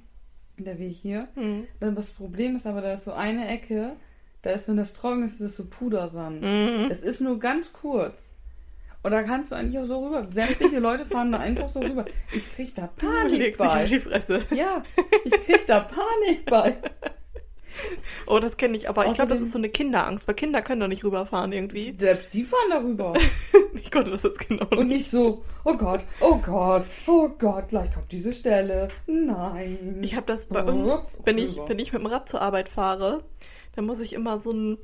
Der Weg hier. Mhm. Dann das Problem ist aber, da ist so eine Ecke, da ist, wenn das trocken ist, ist es so Pudersand. Mhm. Das ist nur ganz kurz. Und da kannst du eigentlich auch so rüber. Sämtliche Leute fahren da einfach so rüber. Ich krieg da Du Panik legst dich bei. auf die Fresse. Ja, ich krieg da Panik bei. [laughs] [laughs] Oh, das kenne ich, aber ich glaube, das Außerdem- ist so eine Kinderangst, weil Kinder können doch nicht rüberfahren irgendwie. Selbst die fahren da rüber. [laughs] Ich konnte das jetzt genau Und nicht. nicht so, oh Gott, oh Gott, oh Gott, gleich kommt diese Stelle. Nein. Ich habe das bei Oh, uns, wenn ich, wenn ich mit dem Rad zur Arbeit fahre, dann muss ich immer so ein,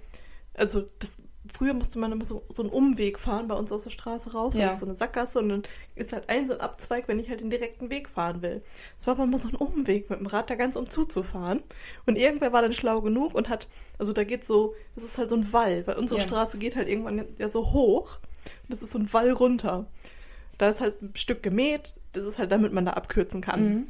also das, früher musste man immer so, so einen Umweg fahren bei uns aus der Straße raus, Ja. das ist so eine Sackgasse und dann ist halt ein so ein Abzweig, wenn ich halt den direkten Weg fahren will. Es war aber immer so ein Umweg mit dem Rad da ganz um zuzufahren und irgendwer war dann schlau genug und hat, also da geht so, das ist halt so ein Wall, weil unsere Ja. Straße geht halt irgendwann ja so hoch, das ist so ein Wall runter. Da ist halt ein Stück gemäht, das ist halt damit man da abkürzen kann. Mhm.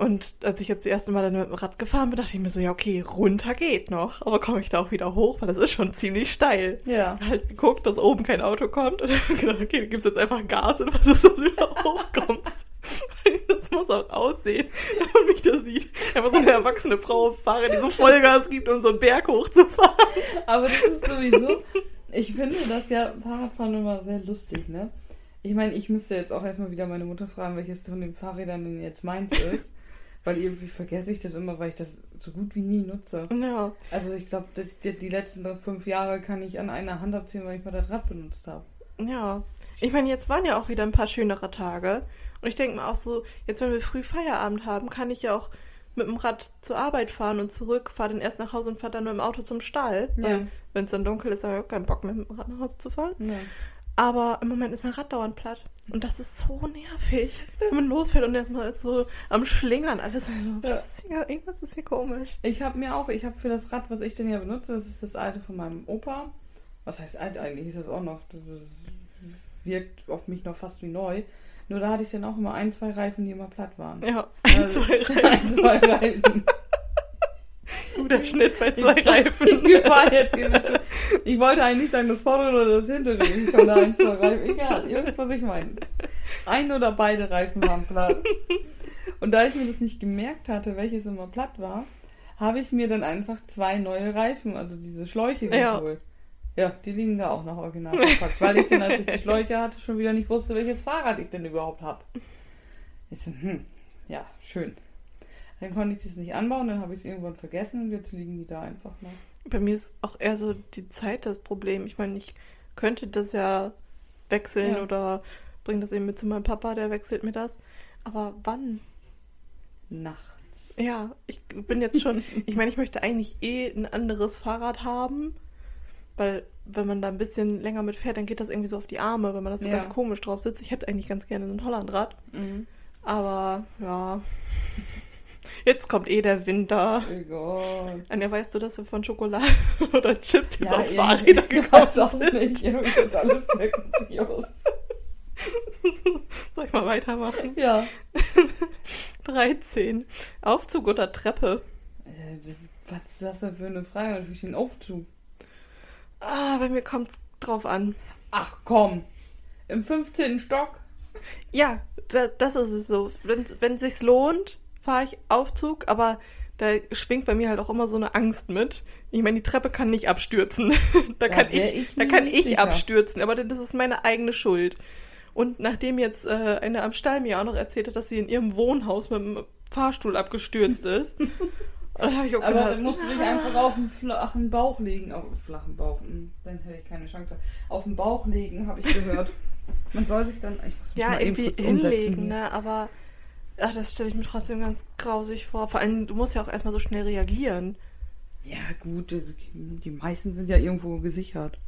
Und als ich jetzt das erste Mal dann mit dem Rad gefahren bin, dachte ich mir so, ja, okay, runter geht noch. Aber komme ich da auch wieder hoch, weil das ist schon ziemlich steil. Ja. Halt geguckt, dass oben kein Auto kommt und [laughs] dann gedacht, okay, du gibst jetzt einfach Gas und [laughs] was ist, dass du wieder hochkommst. [laughs] Das muss auch aussehen, wenn man mich da sieht. Einfach so eine erwachsene Frau fahre, die so Vollgas gibt, um so einen Berg hochzufahren. Aber das ist sowieso, ich finde das ja Fahrradfahren immer sehr lustig, ne? Ich meine, ich müsste jetzt auch erstmal wieder meine Mutter fragen, welches von den Fahrrädern denn jetzt meins ist. Weil irgendwie vergesse ich das immer, weil ich das so gut wie nie nutze. Ja. Also ich glaube, die, die, letzten fünf Jahre kann ich an einer Hand abzählen, weil ich mal das Rad benutzt habe. Ja. Ich meine, jetzt waren ja auch wieder ein paar schönere Tage. Und ich denke mir auch so, jetzt wenn wir früh Feierabend haben, kann ich ja auch mit dem Rad zur Arbeit fahren und zurück, fahre dann erst nach Hause und fahre dann mit dem Auto zum Stall. Ja. Weil wenn es dann dunkel ist, habe ich auch keinen Bock mehr mit dem Rad nach Hause zu fahren. Ja. Aber im Moment ist mein Rad dauernd platt. Und das ist so nervig. Wenn man losfährt und erstmal ist so am Schlingern alles. So, was ist hier, irgendwas ist hier komisch. Ich habe mir auch, ich habe für das Rad, was ich denn ja benutze, das ist das alte von meinem Opa. Was heißt alt eigentlich? Ist das auch noch? Das wirkt auf mich noch fast wie neu. Nur da hatte ich dann auch immer ein, zwei Reifen, die immer platt waren. Ja, ein, Also, zwei [laughs] ein, Reifen. zwei Reifen. Guter Schnitt bei zwei Reifen. Ich, war jetzt ich wollte eigentlich nicht sagen, das vordere oder das hintere. Ich konnte ein, zwei Reifen. Egal, ihr wisst, was ich meine. Ein oder beide Reifen waren platt. Und da ich mir das nicht gemerkt hatte, welches immer platt war, habe ich mir dann einfach zwei neue Reifen, also diese Schläuche Ja. geholt. Ja, die liegen da auch noch original verpackt, weil ich dann, als ich die Schläuche hatte, schon wieder nicht wusste, welches Fahrrad ich denn überhaupt habe. Ich so, hm, ja, schön. Dann konnte ich das nicht anbauen, dann habe ich es irgendwann vergessen und jetzt liegen die da einfach noch. Bei mir ist auch eher so die Zeit das Problem. Ich meine, ich könnte das ja wechseln Ja. oder bringe das eben mit zu meinem Papa, der wechselt mir das. Aber wann? Nachts. Ja, ich bin jetzt schon. [laughs] ich meine, ich möchte eigentlich eh ein anderes Fahrrad haben, weil wenn man da ein bisschen länger mit fährt, dann geht das irgendwie so auf die Arme, wenn man das so Ja. ganz komisch drauf sitzt. Ich hätte eigentlich ganz gerne ein Hollandrad, aber ja. Jetzt kommt eh der Winter. Egal. Anja, weißt du, dass wir von Schokolade [laughs] oder Chips jetzt auf irgendwie- Fahrräder ich gekommen weiß auch sind? nicht. Irgendwie ist alles sehr kurios. [laughs] Soll ich mal weitermachen? Ja. [laughs] 13. Aufzug oder Treppe? Äh, Was ist das denn für eine Frage? Natürlich den Aufzug. Ah, bei mir kommt drauf an. Ach komm. Im 15. Stock? Ja, da, das ist es so. Wenn wenn es sich lohnt, fahre ich Aufzug, aber da schwingt bei mir halt auch immer so eine Angst mit. Ich meine, die Treppe kann nicht abstürzen. [laughs] da Da kann ich, ich da kann ich sicher. abstürzen, aber das ist meine eigene Schuld. Und nachdem jetzt äh, eine am Stall mir auch noch erzählt hat, dass sie in ihrem Wohnhaus mit dem Fahrstuhl abgestürzt ist, [laughs] da habe ich auch Aber gedacht, dann musst du dich einfach auf den flachen Bauch legen. Auf den flachen Bauch. hm, Dann hätte ich keine Chance. Auf den Bauch legen, habe ich gehört. Man soll sich dann. Ich muss mich ja, mal irgendwie hinlegen, ne? Aber ach, das stelle ich mir trotzdem ganz grausig vor. Vor allem, du musst ja auch erstmal so schnell reagieren. Ja, gut. Das, die meisten sind ja irgendwo gesichert.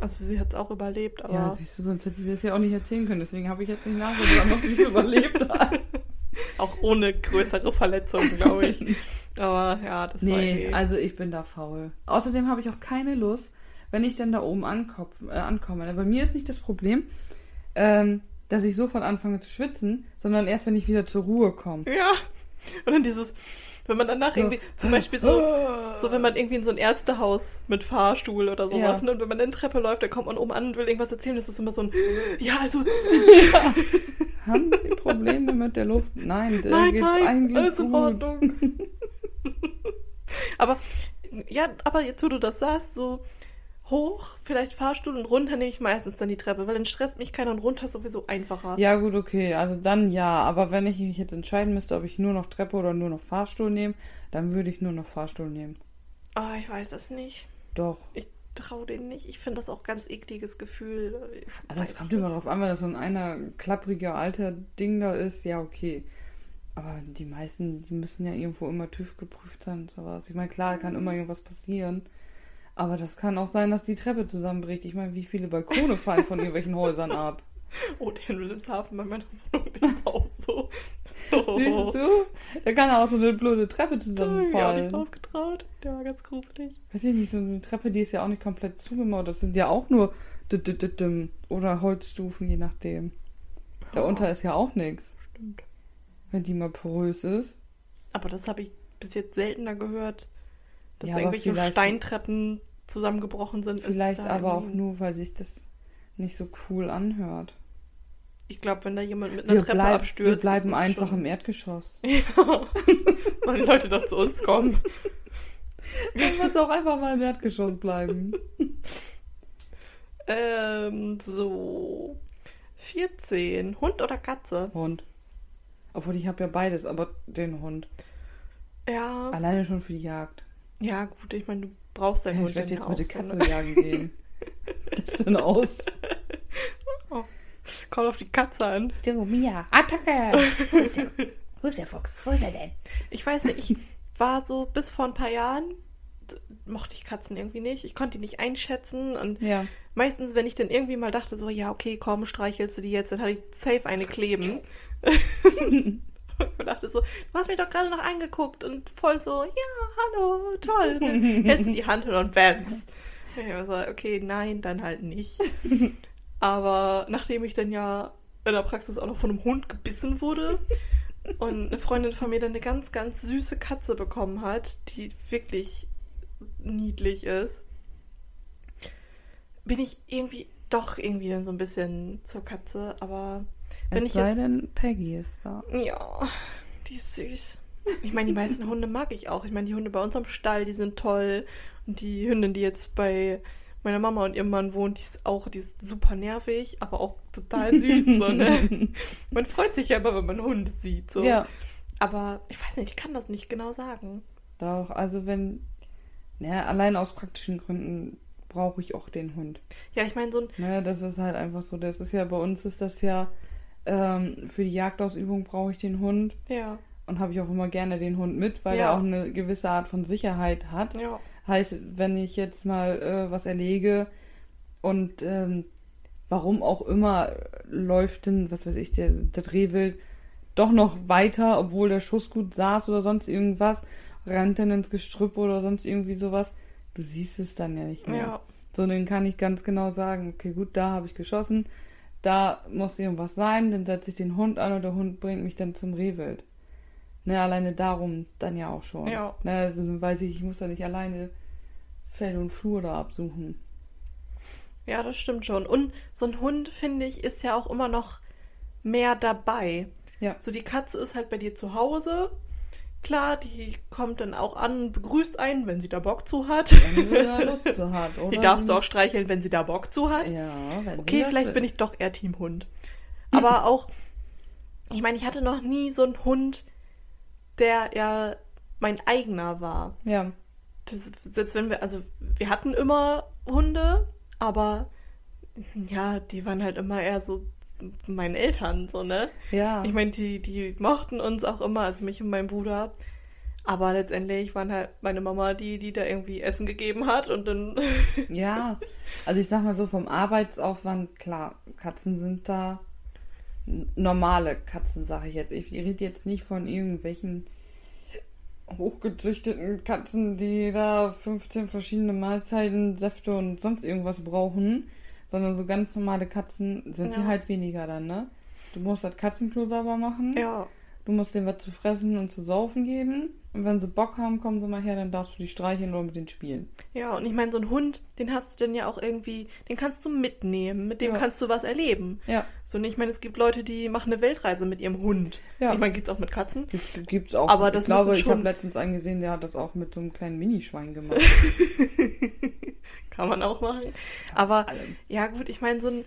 Also sie hat es auch überlebt, aber Ja, siehst du, sonst hätte sie das ja auch nicht erzählen können. Deswegen habe ich jetzt nicht nachgedacht, ob sie es überlebt hat. [laughs] auch ohne größere Verletzungen, glaube ich. [laughs] aber ja, das war Nee, irgendwie... also ich bin da faul. Außerdem habe ich auch keine Lust, wenn ich dann da oben ankopf, äh, ankomme. Bei mir ist nicht das Problem, ähm, dass ich sofort anfange zu schwitzen, sondern erst, wenn ich wieder zur Ruhe komme. Ja. Und dann dieses, wenn man danach So. irgendwie, zum Beispiel so, [gasps] so wenn man irgendwie in so ein Ärztehaus mit Fahrstuhl oder sowas, Ja. ne, und wenn man dann Treppe läuft, dann kommt man oben an und will irgendwas erzählen, das ist immer so ein, [gasps] ja, also, [laughs] Haben Sie Probleme mit der Luft? Nein, da nein, geht's nein, eigentlich alles in gut. Ordnung. [laughs] aber, ja, aber jetzt, wo du das sagst, so hoch, vielleicht Fahrstuhl und runter nehme ich meistens dann die Treppe, weil dann stresst mich keiner und runter ist sowieso einfacher. Ja, gut, okay. Also dann ja. Aber wenn ich mich jetzt entscheiden müsste, ob ich nur noch Treppe oder nur noch Fahrstuhl nehme, dann würde ich nur noch Fahrstuhl nehmen. Ah, ich weiß es nicht. Doch. Ich traue denen nicht. Ich finde das auch ganz ekliges Gefühl. Aber weiß das kommt immer darauf an, wenn das so ein einer klappriger alter Ding da ist, ja, okay. Aber die meisten, die müssen ja irgendwo immer TÜV geprüft sein und sowas. Ich meine, klar, kann immer irgendwas passieren. Aber das kann auch sein, dass die Treppe zusammenbricht. Ich meine, wie viele Balkone [laughs] fallen von irgendwelchen Häusern ab? Oh, der in Wilhelmshaven bei meiner Wohnung im Haus so. Oh, [laughs] Siehst du? Da kann auch so eine blöde Treppe Da hab ich auch nicht zusammenfallen. drauf getraut. Der war ganz gruselig. Weiß ich nicht, so eine Treppe, die ist ja auch nicht komplett zugemauert. Das sind ja auch nur oder Holzstufen, je nachdem. Darunter ist ja auch nichts, Stimmt. wenn die mal porös ist. Aber das habe ich bis jetzt seltener gehört, dass Ja, irgendwelche Steintreppen zusammengebrochen sind. Vielleicht aber auch nur, weil sich das nicht so cool anhört. Ich glaube, wenn da jemand mit einer Wir, Treppe bleib, abstürzt. wir bleiben einfach schon... im Erdgeschoss. [laughs] Ja. Sollen die Leute doch zu uns kommen? [laughs] Dann muss auch einfach mal im Erdgeschoss bleiben. [laughs] Ähm, so. 14. Hund oder Katze? Hund. Obwohl ich habe ja beides, aber den Hund. Ja. Alleine schon für die Jagd. Ja, gut, ich meine, du brauchst deinen Kann Hund ich ja jetzt mit der so, Katze ne? [laughs] jagen gehen. [laughs] Das denn aus? Kommt auf die Katze an. Du, Mia, Attacke! Wo ist, der, wo ist der Fuchs? Wo ist er denn? Ich weiß nicht, ich war so bis vor ein paar Jahren, mochte ich Katzen irgendwie nicht. Ich konnte die nicht einschätzen und Ja. meistens, wenn ich dann irgendwie mal dachte, so, ja, okay, komm, streichelst du die jetzt, dann hatte ich safe eine kleben. [laughs] und dachte so, du hast mich doch gerade noch angeguckt und voll so, ja, hallo, toll. [laughs] Dann hältst du die Hand hin und bams. Ich war so, okay, nein, dann halt nicht. [laughs] Aber nachdem ich dann ja in der Praxis auch noch von einem Hund gebissen wurde und eine Freundin von mir dann eine ganz, ganz süße Katze bekommen hat, die wirklich niedlich ist, bin ich irgendwie doch irgendwie dann so ein bisschen zur Katze. Aber wenn es ich sei jetzt. denn, Peggy ist da. Ja, die ist süß. Ich meine, die meisten Hunde mag ich auch. Ich meine, die Hunde bei uns am Stall, die sind toll. Und die Hündin, die jetzt bei meiner Mama und ihrem Mann wohnt, die ist auch, die ist super nervig, aber auch total süß. so, ne? [laughs] Man freut sich ja immer, wenn man Hunde sieht. So. Ja. Aber ich weiß nicht, ich kann das nicht genau sagen. Doch, also wenn. Naja, allein aus praktischen Gründen brauche ich auch den Hund. Ja, ich meine, so ein. Ne, das ist halt einfach so. Das ist ja bei uns ist das ja ähm, für die Jagdausübung brauche ich den Hund Ja, und habe ich auch immer gerne den Hund mit, weil Ja. er auch eine gewisse Art von Sicherheit hat. ja. Heißt, wenn ich jetzt mal äh, was erlege und ähm, warum auch immer läuft denn, was weiß ich, der, der Rehwild doch noch weiter, obwohl der Schuss gut saß oder sonst irgendwas, rennt dann ins Gestrüpp oder sonst irgendwie sowas. Du siehst es dann ja nicht mehr. Ja, So, dann kann ich ganz genau sagen, okay, gut, da habe ich geschossen, da muss irgendwas sein, dann setze ich den Hund an und der Hund bringt mich dann zum Rehwild. Ne, alleine darum dann ja auch schon. Ja. Ne, also weiß ich, ich muss da nicht alleine Feld und Flur da absuchen. ja, das stimmt schon. Und so ein Hund, finde ich, ist ja auch immer noch mehr dabei. Ja. So, die Katze ist halt bei dir zu Hause. Klar, die kommt dann auch an, begrüßt einen, wenn sie da Bock zu hat. Wenn sie da Lust zu [laughs] hat, oder? Die darfst du auch streicheln, wenn sie da Bock zu hat. Ja, wenn Okay, vielleicht bin ich doch eher Team Hund. Aber auch, ich meine, ich hatte noch nie so einen Hund, der ja mein eigener war. Ja, Das, selbst wenn wir, also wir hatten immer Hunde, aber ja, die waren halt immer eher so meinen Eltern, so, ne? ja. Ich meine, die, die mochten uns auch immer, also mich und meinen Bruder. Aber letztendlich waren halt meine Mama die, die da irgendwie Essen gegeben hat und dann. [laughs] Ja, also ich sag mal so, vom Arbeitsaufwand, klar, Katzen sind da normale Katzen, sage ich jetzt. Ich rede jetzt nicht von irgendwelchen hochgezüchteten Katzen, die da 15 verschiedene Mahlzeiten, Säfte und sonst irgendwas brauchen, sondern so ganz normale Katzen sind Ja. die halt weniger dann, ne? Du musst das Katzenklo sauber machen. Ja. Du musst denen was zu fressen und zu saufen geben. Und wenn sie Bock haben, kommen sie mal her, dann darfst du die streicheln oder mit denen spielen. Ja, und ich meine, so ein Hund, den hast du dann ja auch irgendwie, den kannst du mitnehmen, mit dem Ja. kannst du was erleben. Ja, So, und ich meine, es gibt Leute, die machen eine Weltreise mit ihrem Hund. Ja. Ich meine, gibt's auch mit Katzen. gibt, gibt's auch. Aber das ich glaube, müssen ich schon- habe letztens einen gesehen, der hat das auch mit so einem kleinen Minischwein gemacht. [laughs] [laughs] Kann man auch machen. Aber allem. ja, gut, ich meine, so ein,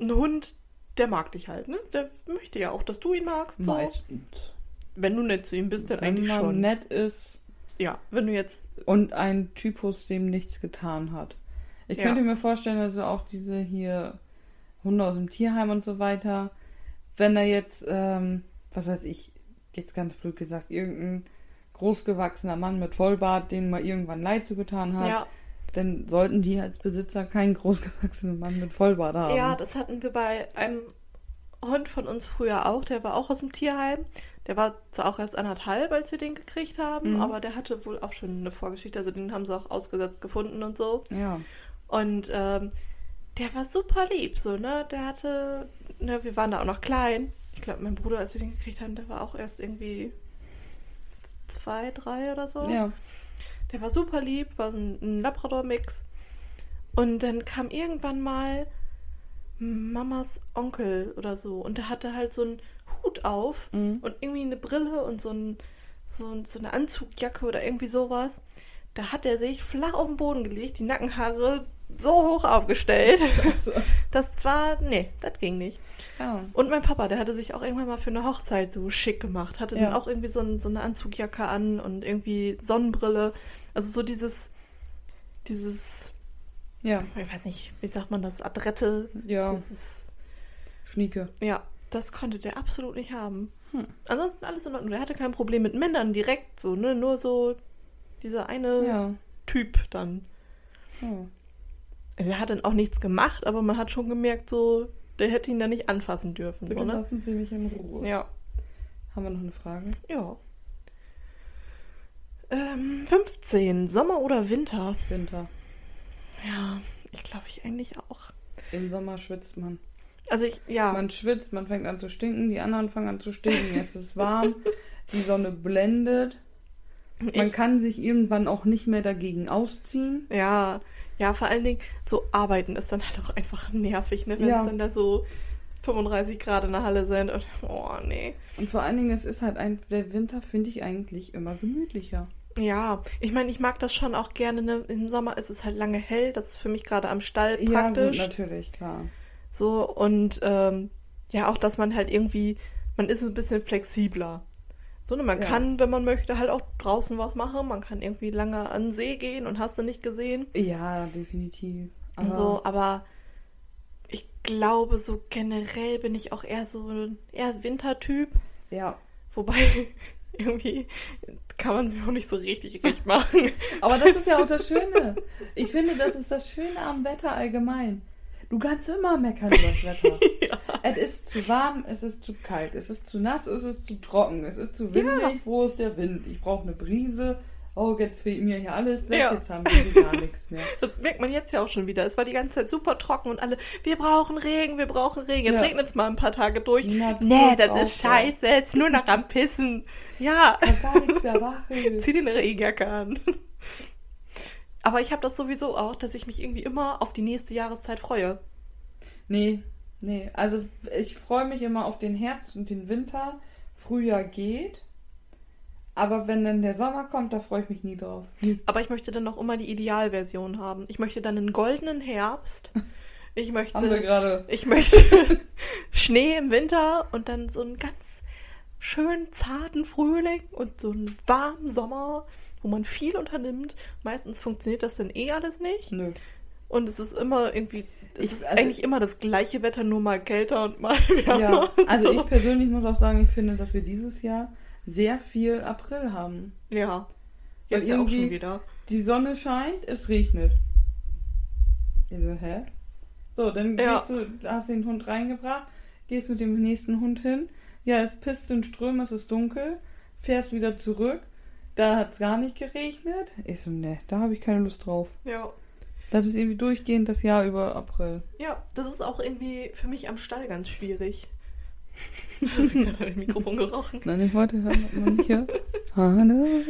ein Hund, der mag dich halt, ne? Der möchte ja auch, dass du ihn magst. So. Meistens. Wenn du nett zu ihm bist, dann Wenn eigentlich man schon. nett ist Ja, wenn du jetzt. und ein Typus, dem nichts getan hat. Ich Ja. könnte mir vorstellen, also auch diese hier Hunde aus dem Tierheim und so weiter, wenn da jetzt, ähm, was weiß ich, jetzt ganz blöd gesagt, irgendein großgewachsener Mann mit Vollbart, den mal irgendwann Leid zugetan hat, Ja, dann sollten die als Besitzer keinen großgewachsenen Mann mit Vollbart haben. ja, das hatten wir bei einem Hund von uns früher auch. Der war auch aus dem Tierheim. Der war zwar auch erst anderthalb, als wir den gekriegt haben, Mhm. aber der hatte wohl auch schon eine Vorgeschichte. Also den haben sie auch ausgesetzt gefunden und so. ja. Und ähm, der war super lieb, so, ne? Der hatte, ne, wir waren da auch noch klein. Ich glaube, mein Bruder, als wir den gekriegt haben, der war auch erst irgendwie zwei, drei oder so. Ja. Der war super lieb, war so ein, ein Labrador-Mix. Und dann kam irgendwann mal Mamas Onkel oder so. Und der hatte halt so einen Hut auf Mhm. und irgendwie eine Brille und so, ein, so, ein, so eine Anzugjacke oder irgendwie sowas. Da hat er sich flach auf den Boden gelegt, die Nackenhaare so hoch aufgestellt. Also, [laughs] Das war, nee, das ging nicht. ja. Und mein Papa, der hatte sich auch irgendwann mal für eine Hochzeit so schick gemacht. Hatte dann Ja. auch irgendwie so, ein, so eine Anzugjacke an und irgendwie Sonnenbrille. Also so dieses, dieses, Ja. ich weiß nicht, wie sagt man das, Adrette. Ja. Dieses, Schnieke. ja, das konnte der absolut nicht haben. Hm. Ansonsten alles in Ordnung. Der hatte kein Problem mit Männern direkt so, ne? Nur so dieser eine Ja. Typ dann. ja. Also er hat dann auch nichts gemacht, aber man hat schon gemerkt, so, der hätte ihn da nicht anfassen dürfen. Bitte So, ne? lassen Sie mich in Ruhe. Ja. Haben wir noch eine Frage? Ja. Ähm, 15. Sommer oder Winter? Winter. Ja, ich glaube ich eigentlich auch. Im Sommer schwitzt man. Also ich, ja. Man schwitzt, man fängt an zu stinken, die anderen fangen an zu stinken, es ist warm, [laughs] die Sonne blendet. Man ich, kann sich irgendwann auch nicht mehr dagegen ausziehen. ja, ja, vor allen Dingen, so arbeiten ist dann halt auch einfach nervig, ne? Wenn Ja. es dann da so 35 Grad in der Halle sind und, oh, nee. Und vor allen Dingen, es ist halt ein, der Winter finde ich eigentlich immer gemütlicher. Ja, ich meine, ich mag das schon auch gerne, ne? Im Sommer ist es halt lange hell, das ist für mich gerade am Stall Ja, gut, praktisch. natürlich, klar. So, und ähm, ja, auch, dass man halt irgendwie, man ist ein bisschen flexibler. So, ne, man Ja. kann, wenn man möchte, halt auch draußen was machen. Man kann irgendwie lange an den See gehen und hast du nicht gesehen. Ja, definitiv. Und so, aber ich glaube, so generell bin ich auch eher so ein eher Wintertyp. Ja. Wobei, [laughs] irgendwie kann man es mir auch nicht so richtig recht machen. [laughs] Aber das ist ja auch das Schöne. Ich finde, das ist das Schöne am Wetter allgemein. Du kannst immer meckern über das Wetter. [laughs] Es ist zu warm, es ist zu kalt, es ist zu nass, es ist zu trocken, es ist zu windig. Wo ist der Wind? Ich brauche eine Brise. Oh, jetzt fehlt mir hier alles weg, Ja. jetzt haben wir gar nichts mehr. [laughs] Das merkt man jetzt ja auch schon wieder. Es war die ganze Zeit super trocken und alle, wir brauchen Regen, wir brauchen Regen. Jetzt Ja. regnet es mal ein paar Tage durch. Natur nee, das ist scheiße, jetzt nur noch am Pissen. Ja, [laughs] zieh eine Regenjacke an. Aber ich habe das sowieso auch, dass ich mich irgendwie immer auf die nächste Jahreszeit freue. Nee, nee. Also ich freue mich immer auf den Herbst und den Winter. Frühjahr geht. Aber wenn dann der Sommer kommt, da freue ich mich nie drauf. Nie. Aber ich möchte dann noch immer die Idealversion haben. Ich möchte dann einen goldenen Herbst. Ich [laughs] möchte, Haben wir gerade. ich möchte [laughs] Schnee im Winter und dann so einen ganz schönen zarten Frühling und so einen warmen Sommer, wo man viel unternimmt. Meistens funktioniert das dann eh alles nicht. Nö. Und es ist immer irgendwie, es Ich- ist also- eigentlich immer das gleiche Wetter, nur mal kälter und mal [laughs] wärmer. Ja, also So. ich persönlich muss auch sagen, ich finde, dass wir dieses Jahr sehr viel April haben. Ja. Jetzt ja auch schon wieder. Die Sonne scheint, es regnet. Ich so, hä? So, dann Ja. gehst du, hast den Hund reingebracht, gehst mit dem nächsten Hund hin. Ja, es pisst in Strömen, es ist dunkel. fährst wieder zurück. Da hat es gar nicht geregnet. Ich so, ne, da habe ich keine Lust drauf. Ja. Das ist irgendwie durchgehend das Jahr über April. Ja, das ist auch irgendwie für mich am Stall ganz schwierig. Hast du gerade an dem Mikrofon gerochen? Nein, ich wollte hören, ob man hier. Hanne.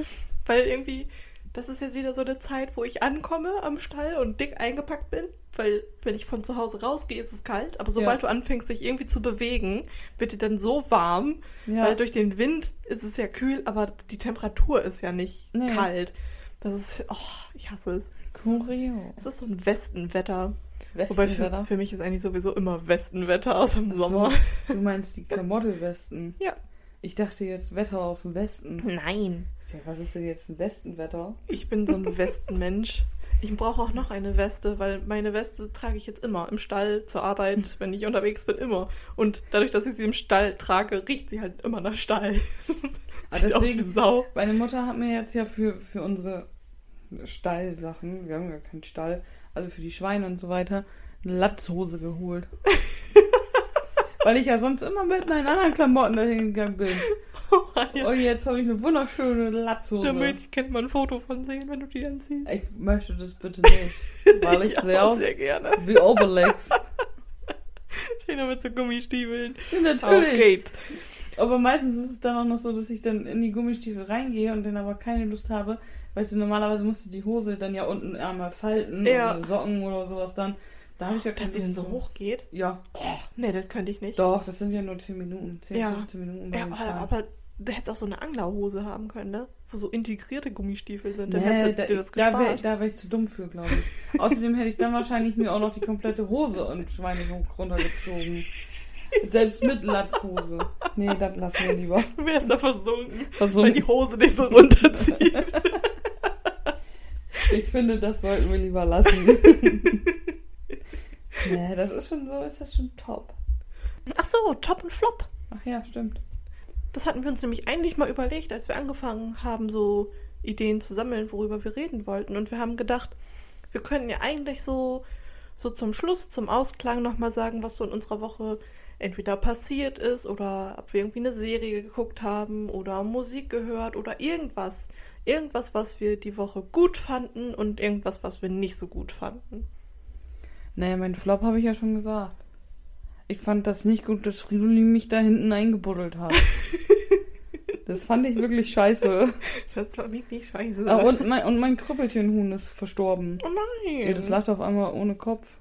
Weil irgendwie, das ist jetzt wieder so eine Zeit, wo ich ankomme am Stall und dick eingepackt bin. Weil, wenn ich von zu Hause rausgehe, ist es kalt. Aber sobald Ja. du anfängst, dich irgendwie zu bewegen, wird dir dann so warm. Ja. Weil durch den Wind ist es ja kühl, aber die Temperatur ist ja nicht Nee. kalt. Das ist, oh, ich hasse es. Kurios. Es ist so ein Westenwetter. Wobei für, Westenwetter. für mich ist eigentlich sowieso immer Westenwetter aus dem Sommer. Du meinst die Klamottewesten. [laughs] Ja. Ich dachte jetzt Wetter aus dem Westen. Nein. Tja, was ist denn jetzt ein Westenwetter? Ich bin so ein [laughs] Westenmensch. Ich brauche auch noch eine Weste, weil meine Weste trage ich jetzt immer im Stall, zur Arbeit, [laughs] wenn ich unterwegs bin, immer. Und dadurch, dass ich sie im Stall trage, riecht sie halt immer nach Stall. Sieht aus wie deswegen- Sau. Meine Mutter hat mir jetzt ja für, für unsere Stallsachen, wir haben ja keinen Stall, also für die Schweine und so weiter, eine Latzhose geholt. [laughs] Weil ich ja sonst immer mit meinen anderen Klamotten dahin gegangen bin. ja. Und jetzt habe ich eine wunderschöne Latzhose. Da möchte ich gerne mal ein Foto von sehen, wenn du die dann siehst. Ich möchte das bitte nicht, [laughs] weil ich ja, sehe aus sehr gerne. wie Obelix. [laughs] Schön mit so Gummistiefeln. Ja, Auf natürlich. Aber meistens ist es dann auch noch so, dass ich dann in die Gummistiefel reingehe und dann aber keine Lust habe. Weißt du, normalerweise musst du die Hose dann ja unten einmal falten Ja. oder Socken oder sowas dann. Da habe ich ja keine Dass sie dann so hoch geht? Ja, Nee, das könnte ich nicht. doch, das sind ja nur 10 Minuten. 10, Ja. 15 Minuten Ja, aber, aber du hättest auch so eine Anglerhose haben können, ne? Wo so integrierte Gummistiefel sind. Dann Nee, hättest du da, dir das da wäre gespart. da wär ich zu dumm für, glaube ich. [laughs] Außerdem hätte ich dann wahrscheinlich mir auch noch die komplette Hose und Schweinehoch runtergezogen. Selbst mit Latzhose. Nee, das lassen wir lieber. Du wärst da versunken, weil Versunken. die Hose dich so runterzieht. Ich finde, das sollten wir lieber lassen. [laughs] nee, das ist schon so, ist das schon top. Ach so, Top und Flop. Ach ja, stimmt. Das hatten wir uns nämlich eigentlich mal überlegt, als wir angefangen haben, so Ideen zu sammeln, worüber wir reden wollten. Und wir haben gedacht, wir könnten ja eigentlich so, so zum Schluss, zum Ausklang nochmal sagen, was so in unserer Woche entweder passiert ist oder ob wir irgendwie eine Serie geguckt haben oder Musik gehört oder irgendwas. Irgendwas, was wir die Woche gut fanden und irgendwas, was wir nicht so gut fanden. Naja, mein Flop habe ich ja schon gesagt. Ich fand das nicht gut, dass Fridolin mich da hinten eingebuddelt hat. [laughs] Das fand ich wirklich scheiße. Das war wirklich scheiße. Ah, und, mein, und mein Krüppelchenhuhn ist verstorben. oh nein. Ja, das lag auf einmal ohne Kopf.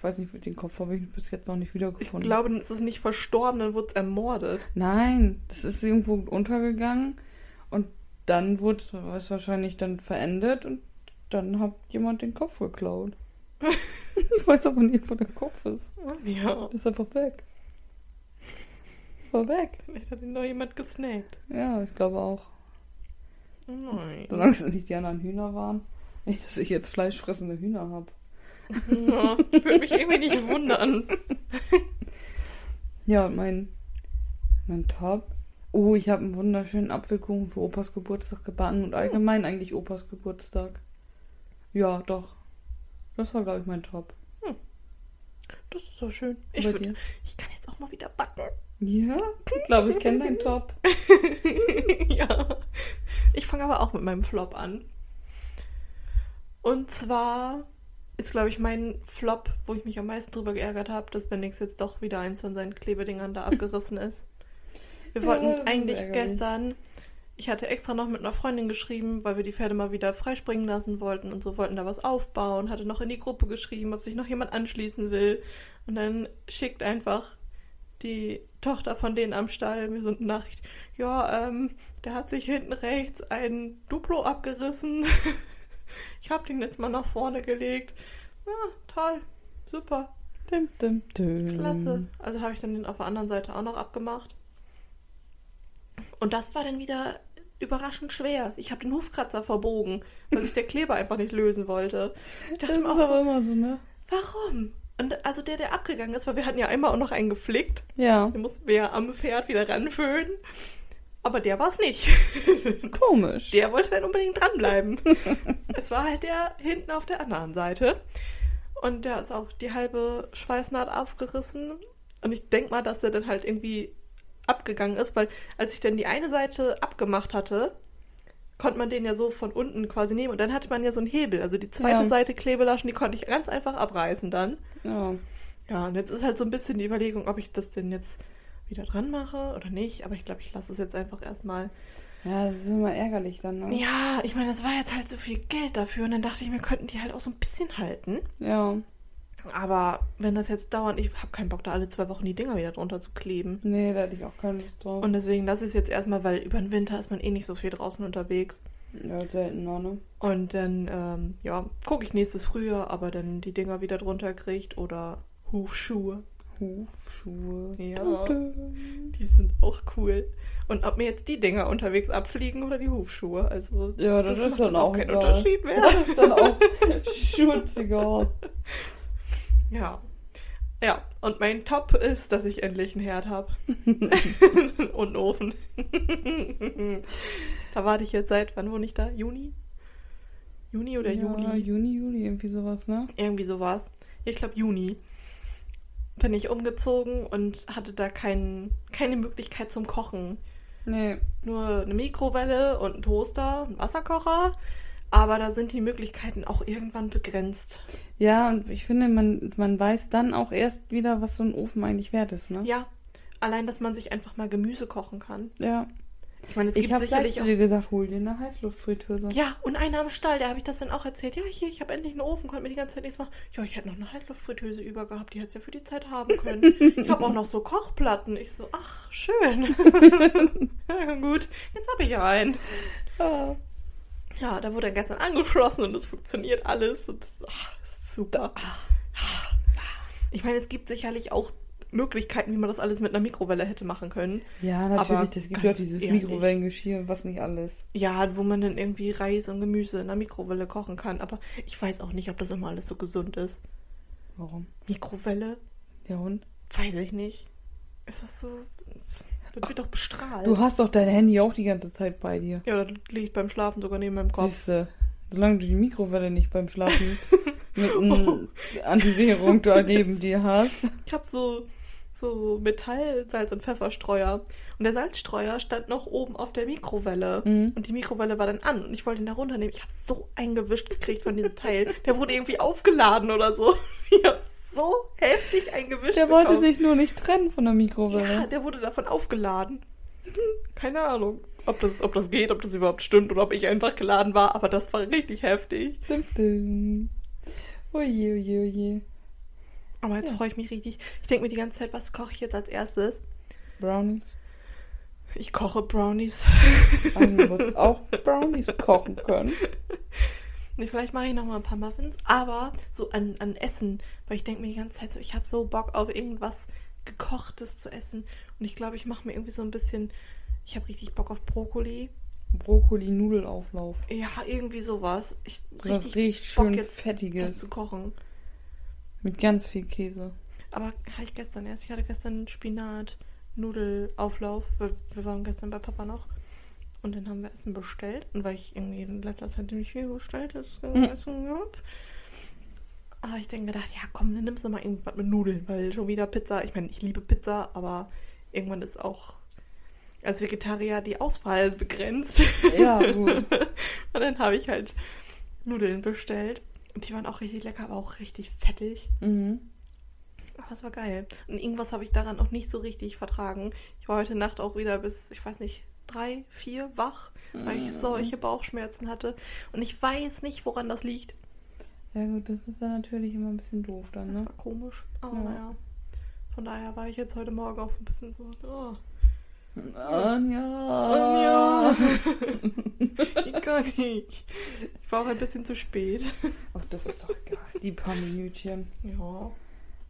Ich weiß nicht, den Kopf habe ich bis jetzt noch nicht ich wiedergefunden. glaube, dann ist es nicht verstorben, dann wurde es ermordet. Nein, das ist irgendwo untergegangen und dann wurde es wahrscheinlich dann verendet und dann hat jemand den Kopf geklaut. ich weiß aber nicht, wo der Kopf ist. Ja. Ist einfach weg. War weg. Vielleicht hat ihn noch jemand gesnackt. Ja, ich glaube auch. Nein. Solange es nicht die anderen Hühner waren. Nicht, dass ich jetzt fleischfressende Hühner habe. Ja, würde mich irgendwie nicht wundern. [laughs] Ja, mein, mein Top. Oh, ich habe einen wunderschönen Apfelkuchen für Opas Geburtstag gebacken und allgemein eigentlich Opas Geburtstag. Ja, doch. Das war, glaube ich, mein Top. Das ist so schön. Ich, würd, ich kann jetzt auch mal wieder backen. Ja, ich glaube, ich kenne deinen Top. [laughs] ja. Ich fange aber auch mit meinem Flop an. Und zwar ist, glaube ich, mein Flop, wo ich mich am meisten drüber geärgert habe, dass Bendix jetzt doch wieder eins von seinen Klebedingern da [laughs] abgerissen ist. Wir Ja, wollten ist eigentlich gestern, ich hatte extra noch mit einer Freundin geschrieben, weil wir die Pferde mal wieder freispringen lassen wollten und so wollten da was aufbauen, hatte noch in die Gruppe geschrieben, ob sich noch jemand anschließen will. Und dann schickt einfach die Tochter von denen am Stall mir so eine Nachricht. Ja, ähm, der hat sich hinten rechts ein Duplo abgerissen. [laughs] ich habe den jetzt mal nach vorne gelegt. Ja, toll, super, Dim, dim, dim. klasse. Also habe ich dann den auf der anderen Seite auch noch abgemacht. Und das war dann wieder überraschend schwer. Ich habe den Hufkratzer verbogen, weil sich der Kleber einfach nicht lösen wollte. Ich Das dachte ist mir auch so, aber immer so, ne? warum? Und also der, der abgegangen ist, weil wir hatten ja einmal auch noch einen geflickt. Ja, Den mussten wir am Pferd wieder ranföhnen. Aber der war es nicht. [laughs] komisch. Der wollte dann unbedingt dranbleiben. [laughs] es war halt der hinten auf der anderen Seite. Und da ist auch die halbe Schweißnaht aufgerissen. Und ich denke mal, dass er dann halt irgendwie abgegangen ist, weil als ich dann die eine Seite abgemacht hatte, konnte man den ja so von unten quasi nehmen und dann hatte man ja so einen Hebel. Also die zweite Ja. Seite Klebelaschen, die konnte ich ganz einfach abreißen dann. Ja. Ja, und jetzt ist halt so ein bisschen die Überlegung, ob ich das denn jetzt wieder dran mache oder nicht. Aber ich glaube, ich lasse es jetzt einfach erstmal. Ja, das ist immer ärgerlich dann, ne? Ja, ich meine, das war jetzt halt so viel Geld dafür und dann dachte ich mir, könnten die halt auch so ein bisschen halten. Ja. Aber wenn das jetzt dauert, ich habe keinen Bock, da alle zwei Wochen die Dinger wieder drunter zu kleben. Nee, da hätte ich auch keine Lust drauf. Und deswegen lasse ich es jetzt erstmal, weil über den Winter ist man eh nicht so viel draußen unterwegs. ja, seltener, ne? Und dann, ähm, ja, gucke ich nächstes Frühjahr, aber dann die Dinger wieder drunter kriegt oder Hufschuhe. Hufschuhe. Ja. Die sind auch cool. Und ob mir jetzt die Dinger unterwegs abfliegen oder die Hufschuhe. Also, Ja, das, ist macht dann auch keinen egal. Unterschied mehr. Das ist dann auch [laughs] schutziger. Ja. Ja, und mein Top ist, dass ich endlich einen Herd habe. [laughs] und einen Ofen. [laughs] da warte ich jetzt seit, wann wohne ich da? Juni? Juni oder ja, Juli? Juni, Juli, irgendwie sowas, ne? Irgendwie sowas. Ich glaube Juni. Bin ich umgezogen und hatte da kein, keine Möglichkeit zum Kochen. Nee. Nur eine Mikrowelle und ein Toaster, ein Wasserkocher. Aber da sind die Möglichkeiten auch irgendwann begrenzt. Ja, und ich finde, man, man weiß dann auch erst wieder, was so ein Ofen eigentlich wert ist, ne? Ja, allein, dass man sich einfach mal Gemüse kochen kann. Ja. Ich meine, es Ich gibt habe gleich sicherlich zu dir gesagt, hol dir eine Heißluftfritteuse. Ja, und einer am Stall, der habe ich das dann auch erzählt. Ja, hier, ich habe endlich einen Ofen, konnte mir die ganze Zeit nichts machen. Ja, ich hätte noch eine Heißluftfritteuse über gehabt, die hätte es ja für die Zeit haben können. Ich habe auch noch so Kochplatten. Ich so, ach, schön. ja, [laughs] gut, jetzt habe ich einen. Ja, da wurde er gestern angeschlossen und es funktioniert alles. Und das, ach, das ist super. Ich meine, es gibt sicherlich auch Möglichkeiten, wie man das alles mit einer Mikrowelle hätte machen können. Ja, natürlich. Das gibt ja dieses ehrlich. Mikrowellengeschirr, was nicht alles. Ja, wo man dann irgendwie Reis und Gemüse in der Mikrowelle kochen kann. Aber ich weiß auch nicht, ob das immer alles so gesund ist. Warum? Mikrowelle? Ja, und? Weiß ich nicht. Ist das so. Das wird doch bestrahlt. Du hast doch dein Handy auch die ganze Zeit bei dir. ja, das liegt beim Schlafen sogar neben meinem Kopf. Siehste, solange du die Mikrowelle nicht beim Schlafen [laughs] mit einem Antivirenung [laughs] da neben dir hast. Ich habe so, so Metall, Salz und Pfefferstreuer. Und der Salzstreuer stand noch oben auf der Mikrowelle. Mhm. Und die Mikrowelle war dann an. Und ich wollte ihn da runternehmen. Ich habe so eingewischt gekriegt von diesem Teil. Der wurde irgendwie aufgeladen oder so. [laughs] Ich habe so heftig eingewischt Der wollte bekommen. sich nur nicht trennen von der Ja, Mikrowelle. der wurde davon aufgeladen. [laughs] Keine Ahnung, ob das, ob das geht, ob das überhaupt stimmt oder ob ich einfach geladen war. Aber das war richtig heftig. Dim, dim. Oje, oje, oje. Aber jetzt Ja. freue ich mich richtig. Ich denke mir die ganze Zeit, was koche ich jetzt als erstes? Brownies. Ich koche Brownies. Man muss [laughs] auch Brownies kochen können. Nee, vielleicht mache ich noch mal ein paar Muffins, aber so an, an Essen, weil ich denke mir die ganze Zeit so, ich habe so Bock auf irgendwas gekochtes zu essen und ich glaube, ich mache mir irgendwie so ein bisschen, ich habe richtig Bock auf Brokkoli. Brokkoli-Nudelauflauf. Ja, irgendwie sowas. Ich So was richtig richtig Bock schön jetzt das Fettiges. zu kochen. Mit ganz viel Käse. Aber hatte ich gestern erst, ich hatte gestern Spinat, Nudelauflauf, wir, wir waren gestern bei Papa noch. Und dann haben wir Essen bestellt. Und weil ich irgendwie in letzter Zeit nicht viel bestelltes Mhm. Essen gehabt. Aber ich denke mir gedacht, ja komm, dann nimmst du mal irgendwas mit Nudeln, weil schon wieder Pizza. Ich meine, ich liebe Pizza, aber irgendwann ist auch als Vegetarier die Auswahl begrenzt. Ja, gut. [laughs] Und dann habe ich halt Nudeln bestellt. Und die waren auch richtig lecker, aber auch richtig fettig. Mhm. Aber es war geil. Und irgendwas habe ich daran auch nicht so richtig vertragen. Ich war heute Nacht auch wieder bis, ich weiß nicht, drei, vier wach, weil ich solche Bauchschmerzen hatte. Und ich weiß nicht, woran das liegt. Ja, gut, das ist dann natürlich immer ein bisschen doof dann, Das ne? war komisch. Aber Ja. naja. Von daher war ich jetzt heute Morgen auch so ein bisschen so, oh, Anja. Anja. [laughs] ich kann nicht. Ich war auch ein bisschen zu spät. Ach, das ist doch egal. Die paar Minütchen. Ja.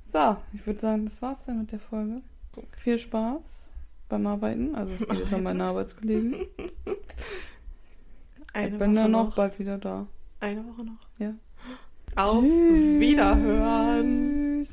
So, ich würde sagen, das war's dann mit der Folge. Viel Spaß beim Arbeiten. Also es geht jetzt an meine Arbeitskollegen. [laughs] Eine ich bin Woche dann noch noch. bald wieder da. Eine Woche noch. Ja. Auf Tschüss. Wiederhören.